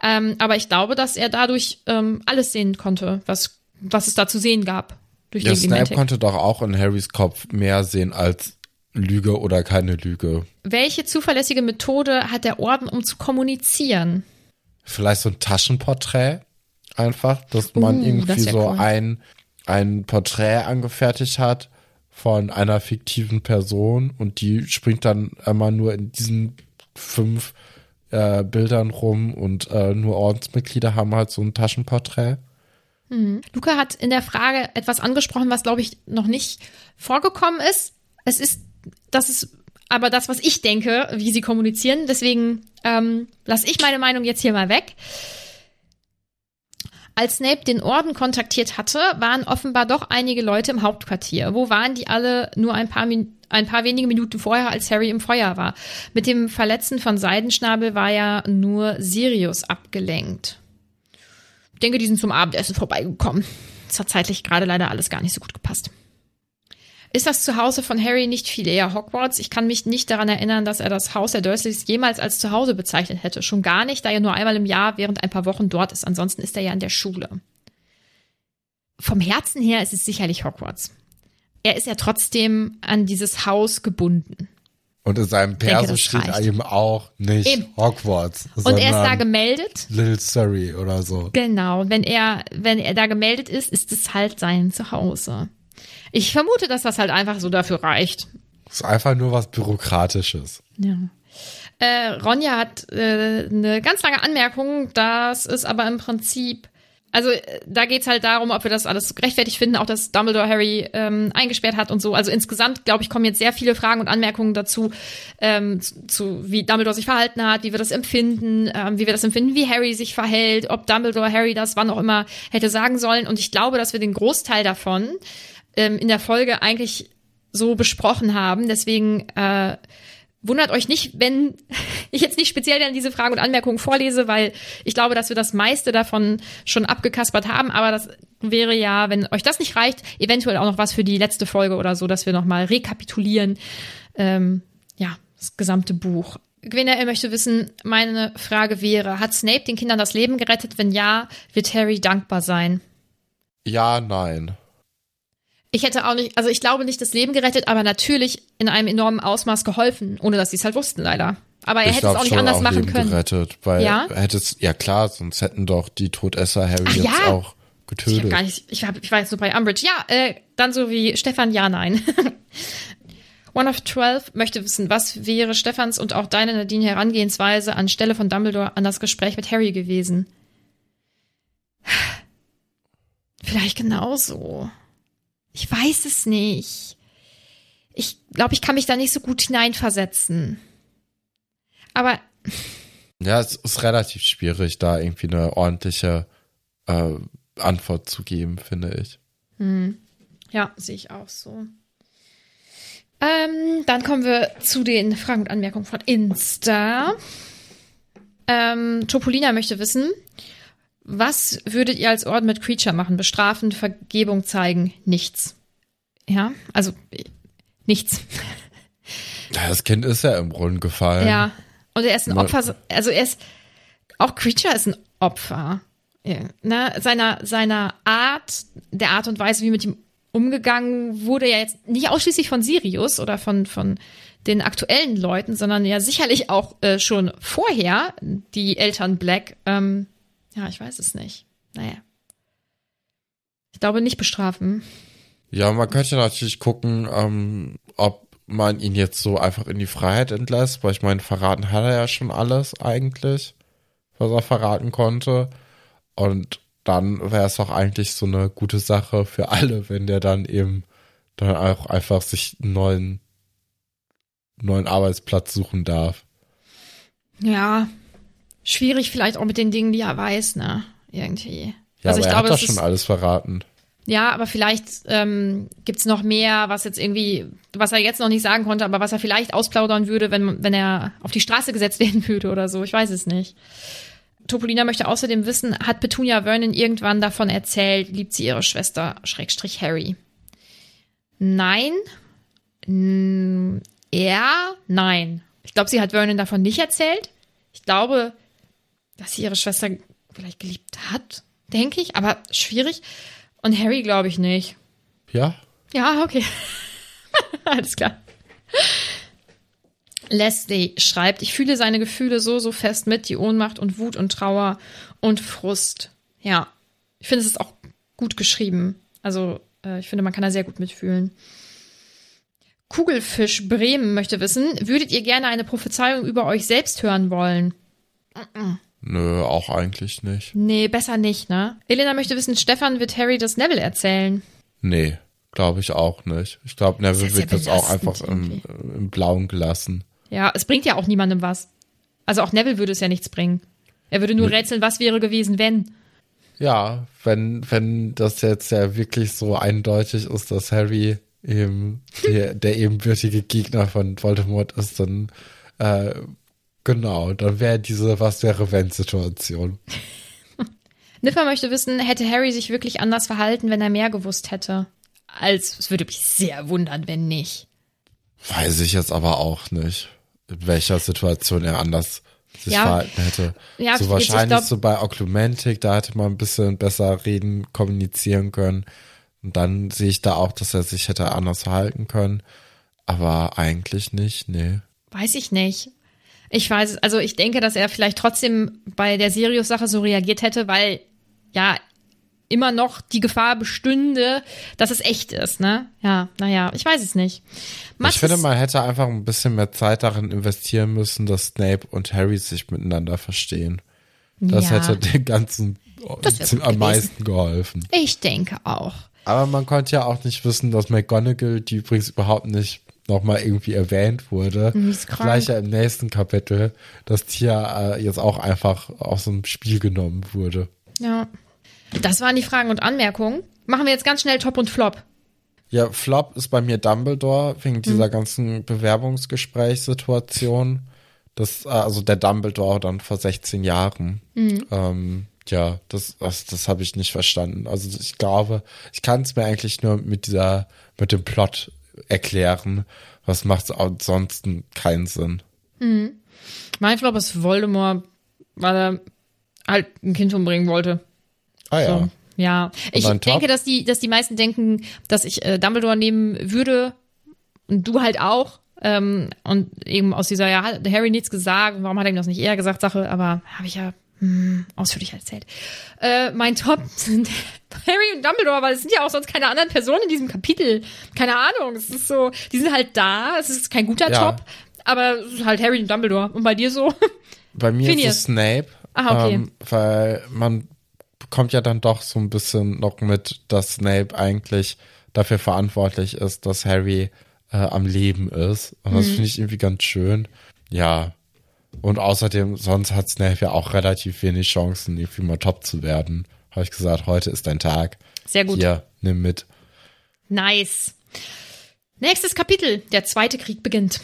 Ähm, aber ich glaube, dass er dadurch ähm, alles sehen konnte, was, was es da zu sehen gab. Durch Ja, Snape konnte doch auch in Harrys Kopf mehr sehen als Lüge oder keine Lüge. Welche zuverlässige Methode hat der Orden, um zu kommunizieren? Vielleicht so ein Taschenporträt einfach, dass man Uh, irgendwie das so cool. ein, ein Porträt angefertigt hat von einer fiktiven Person und die springt dann immer nur in diesen fünf äh, Bildern rum und äh, nur Ordensmitglieder haben halt so ein Taschenporträt. Luca hat in der Frage etwas angesprochen, was, glaube ich, noch nicht vorgekommen ist. Es ist, das ist aber das, was ich denke, wie sie kommunizieren. Deswegen ähm, lasse ich meine Meinung jetzt hier mal weg. Als Snape den Orden kontaktiert hatte, waren offenbar doch einige Leute im Hauptquartier. Wo waren die alle nur ein paar, Min ein paar wenige Minuten vorher, als Harry im Feuer war? Mit dem Verletzen von Seidenschnabel war ja nur Sirius abgelenkt. Ich denke, die sind zum Abendessen vorbeigekommen. Das hat zeitlich gerade leider alles gar nicht so gut gepasst. Ist das Zuhause von Harry nicht viel eher Hogwarts? Ich kann mich nicht daran erinnern, dass er das Haus der Dursleys jemals als Zuhause bezeichnet hätte. Schon gar nicht, da er nur einmal im Jahr während ein paar Wochen dort ist. Ansonsten ist er ja in der Schule. Vom Herzen her ist es sicherlich Hogwarts. Er ist ja trotzdem an dieses Haus gebunden. Und in seinem denke, Perso das steht reicht. eben auch nicht Eben. Hogwarts, Und er ist da gemeldet. Little Surrey oder so. Genau, wenn er, wenn er da gemeldet ist, ist es halt sein Zuhause. Ich vermute, dass das halt einfach so dafür reicht. ist einfach nur was Bürokratisches. Ja. Äh, Ronja hat äh, eine ganz lange Anmerkung, das ist aber im Prinzip Also äh, da geht's halt darum, ob wir das alles gerechtfertigt finden, auch dass Dumbledore Harry ähm, eingesperrt hat und so. Also insgesamt, glaube ich, kommen jetzt sehr viele Fragen und Anmerkungen dazu, ähm, zu, zu wie Dumbledore sich verhalten hat, wie wir das empfinden, ähm, wie wir das empfinden, wie Harry sich verhält, ob Dumbledore Harry das wann auch immer hätte sagen sollen. Und ich glaube, dass wir den Großteil davon ähm, in der Folge eigentlich so besprochen haben. Deswegen äh, wundert euch nicht, wenn ich jetzt nicht speziell dann diese Fragen und Anmerkungen vorlese, weil ich glaube, dass wir das meiste davon schon abgekaspert haben. Aber das wäre ja, wenn euch das nicht reicht, eventuell auch noch was für die letzte Folge oder so, dass wir nochmal rekapitulieren. Ähm, ja, das gesamte Buch. Gwyneth möchte wissen, meine Frage wäre, hat Snape den Kindern das Leben gerettet? Wenn ja, wird Harry dankbar sein? Ja, nein. Ich hätte auch nicht, also ich glaube nicht das Leben gerettet, aber natürlich in einem enormen Ausmaß geholfen, ohne dass sie es halt wussten, leider. Aber er ich hätte es auch nicht anders auch machen Leben können. gerettet, weil Ja? hätte es, ja klar, sonst hätten doch die Todesser Harry Ach, jetzt ja? auch Ich hab getötet. gar nicht, ich, hab, ich war jetzt so bei Umbridge. Ja, äh, dann so wie Stefan, ja, nein. One of Twelve möchte wissen, was wäre Stefans und auch deine Nadine Herangehensweise anstelle von Dumbledore an das Gespräch mit Harry gewesen? Vielleicht genauso. Ich weiß es nicht. Ich glaube, ich kann mich da nicht so gut hineinversetzen. Aber Ja, es ist relativ schwierig, da irgendwie eine ordentliche äh, Antwort zu geben, finde ich. Ja, sehe ich auch so. Ähm, dann kommen wir zu den Fragen und Anmerkungen von Insta. Ähm, Topolina möchte wissen, was würdet ihr als Orden mit Creature machen? Bestrafen, Vergebung zeigen? Nichts. Ja, also nichts. Das Kind ist ja im Brunnen gefallen. Ja. Und er ist ein Mal- Opfer, also er ist, auch Creature ist ein Opfer. Ja, ne? Seiner, seiner Art, der Art und Weise, wie mit ihm umgegangen wurde, ja jetzt nicht ausschließlich von Sirius oder von, von den aktuellen Leuten, sondern ja sicherlich auch äh, schon vorher die Eltern Black. Ähm, ja, ich weiß es nicht. Naja. Ich glaube nicht bestrafen. Ja, man könnte natürlich gucken, ähm, ob man ihn jetzt so einfach in die Freiheit entlässt, weil ich meine, verraten hat er ja schon alles eigentlich, was er verraten konnte. Und dann wäre es auch eigentlich so eine gute Sache für alle, wenn der dann eben dann auch einfach sich einen neuen, neuen Arbeitsplatz suchen darf. Ja. Schwierig vielleicht auch mit den Dingen, die er weiß, ne? Irgendwie. Ja, also aber ich er glaube, hat das schon alles verraten. Ja, aber vielleicht ähm, gibt's noch mehr, was jetzt irgendwie, was er jetzt noch nicht sagen konnte, aber was er vielleicht ausplaudern würde, wenn, wenn er auf die Straße gesetzt werden würde oder so. Ich weiß es nicht. Topolina möchte außerdem wissen, hat Petunia Vernon irgendwann davon erzählt, liebt sie ihre Schwester, Schrägstrich Harry? Nein. Ja, nein. Ich glaube, sie hat Vernon davon nicht erzählt. Ich glaube, dass sie ihre Schwester vielleicht geliebt hat, denke ich, aber schwierig. Und Harry glaube ich nicht. Ja? Ja, okay. Alles klar. Leslie schreibt, ich fühle seine Gefühle so, so fest mit, die Ohnmacht und Wut und Trauer und Frust. Ja, ich finde, es ist auch gut geschrieben. Also, äh, ich finde, man kann da sehr gut mitfühlen. Kugelfisch Bremen möchte wissen, würdet ihr gerne eine Prophezeiung über euch selbst hören wollen? Nö, auch eigentlich nicht. Nee, besser nicht, ne? Elena möchte wissen, Stefan wird Harry das Neville erzählen. Nee, glaube ich auch nicht. Ich glaube, Neville Das wird jetzt auch einfach im, im Blauen gelassen. Ja, es bringt ja auch niemandem was. Also auch Neville würde es ja nichts bringen. Er würde nur rätseln, was wäre gewesen, wenn. Ja, wenn, wenn das jetzt ja wirklich so eindeutig ist, dass Harry eben der, der ebenbürtige Gegner von Voldemort ist, dann äh, genau, dann wäre diese Was wäre wenn Situation. Niffer möchte wissen, hätte Harry sich wirklich anders verhalten, wenn er mehr gewusst hätte? Als, es würde mich sehr wundern, wenn nicht. Weiß ich jetzt aber auch nicht, in welcher Situation er anders sich Ja. verhalten hätte. Ja, so wahrscheinlich glaub- so bei Oklumentik, da hätte man ein bisschen besser reden, kommunizieren können. Und dann sehe ich da auch, dass er sich hätte anders verhalten können. Aber eigentlich nicht, nee. Weiß ich nicht. Ich weiß, also ich denke, dass er vielleicht trotzdem bei der Sirius-Sache so reagiert hätte, weil ja immer noch die Gefahr bestünde, dass es echt ist, ne? Ja, naja, ich weiß es nicht. Mats ich finde, man hätte einfach ein bisschen mehr Zeit darin investieren müssen, dass Snape und Harry sich miteinander verstehen. Das Ja. hätte den ganzen Das am meisten geholfen. Ich denke auch. Aber man konnte ja auch nicht wissen, dass McGonagall, die übrigens überhaupt nicht nochmal irgendwie erwähnt wurde, gleich ja im nächsten Kapitel, dass Tia äh, jetzt auch einfach aus dem Spiel genommen wurde. Ja. Das waren die Fragen und Anmerkungen. Machen wir jetzt ganz schnell Top und Flop. Ja, Flop ist bei mir Dumbledore wegen dieser ganzen Bewerbungsgesprächssituation. Das, äh, also der Dumbledore dann vor 16 Jahren. Ähm, ja, das, das, das habe ich nicht verstanden. Also ich glaube, ich kann es mir eigentlich nur mit dieser, mit dem Plot erklären. Was macht ansonsten keinen Sinn. Mein Flop ist Voldemort, weil er halt ein Kind umbringen wollte. Ah ja. So. Ja, ich denke, dass die, dass die meisten denken, dass ich äh, Dumbledore nehmen würde und du halt auch. Ähm, und eben aus dieser, ja, hat Harry nichts gesagt, warum hat er ihm das nicht eher gesagt, Sache, aber habe ich ja hm, ausführlich erzählt. Äh, mein Top sind Harry und Dumbledore, weil es sind ja auch sonst keine anderen Personen in diesem Kapitel. Keine Ahnung, es ist so, die sind halt da, es ist kein guter Ja. Top, aber es ist halt Harry und Dumbledore. Und bei dir so? Bei mir Phineas. ist es Snape, Ah, okay. ähm, weil man bekommt ja dann doch so ein bisschen noch mit, dass Snape eigentlich dafür verantwortlich ist, dass Harry äh, am Leben ist. Und Mhm. das finde ich irgendwie ganz schön. Ja. Und außerdem, sonst hat Snape ja auch relativ wenig Chancen, irgendwie mal top zu werden. Habe ich gesagt, heute ist dein Tag. Sehr gut. Hier, nimm mit. Nice. Nächstes Kapitel. Der zweite Krieg beginnt.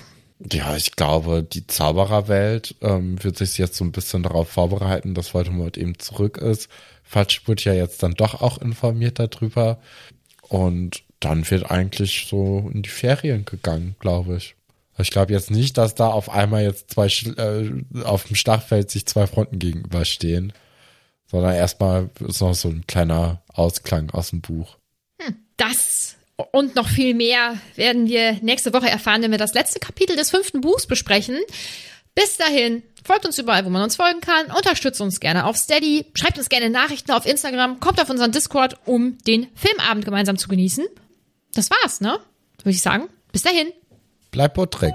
Ja, ich glaube, die Zaubererwelt ähm, wird sich jetzt so ein bisschen darauf vorbereiten, dass Voldemort eben zurück ist. Fatsch wird ja jetzt dann doch auch informiert darüber. Und dann wird eigentlich so in die Ferien gegangen, glaube ich. Ich glaube jetzt nicht, dass da auf einmal jetzt zwei äh, auf dem Schlachtfeld sich zwei Fronten gegenüberstehen, sondern erstmal ist noch so ein kleiner Ausklang aus dem Buch. Das und noch viel mehr werden wir nächste Woche erfahren, wenn wir das letzte Kapitel des fünften Buchs besprechen. Bis dahin, folgt uns überall, wo man uns folgen kann, unterstützt uns gerne auf Steady, schreibt uns gerne Nachrichten auf Instagram, kommt auf unseren Discord, um den Filmabend gemeinsam zu genießen. Das war's, ne? Würde ich sagen. Bis dahin. Bleib Buttrick.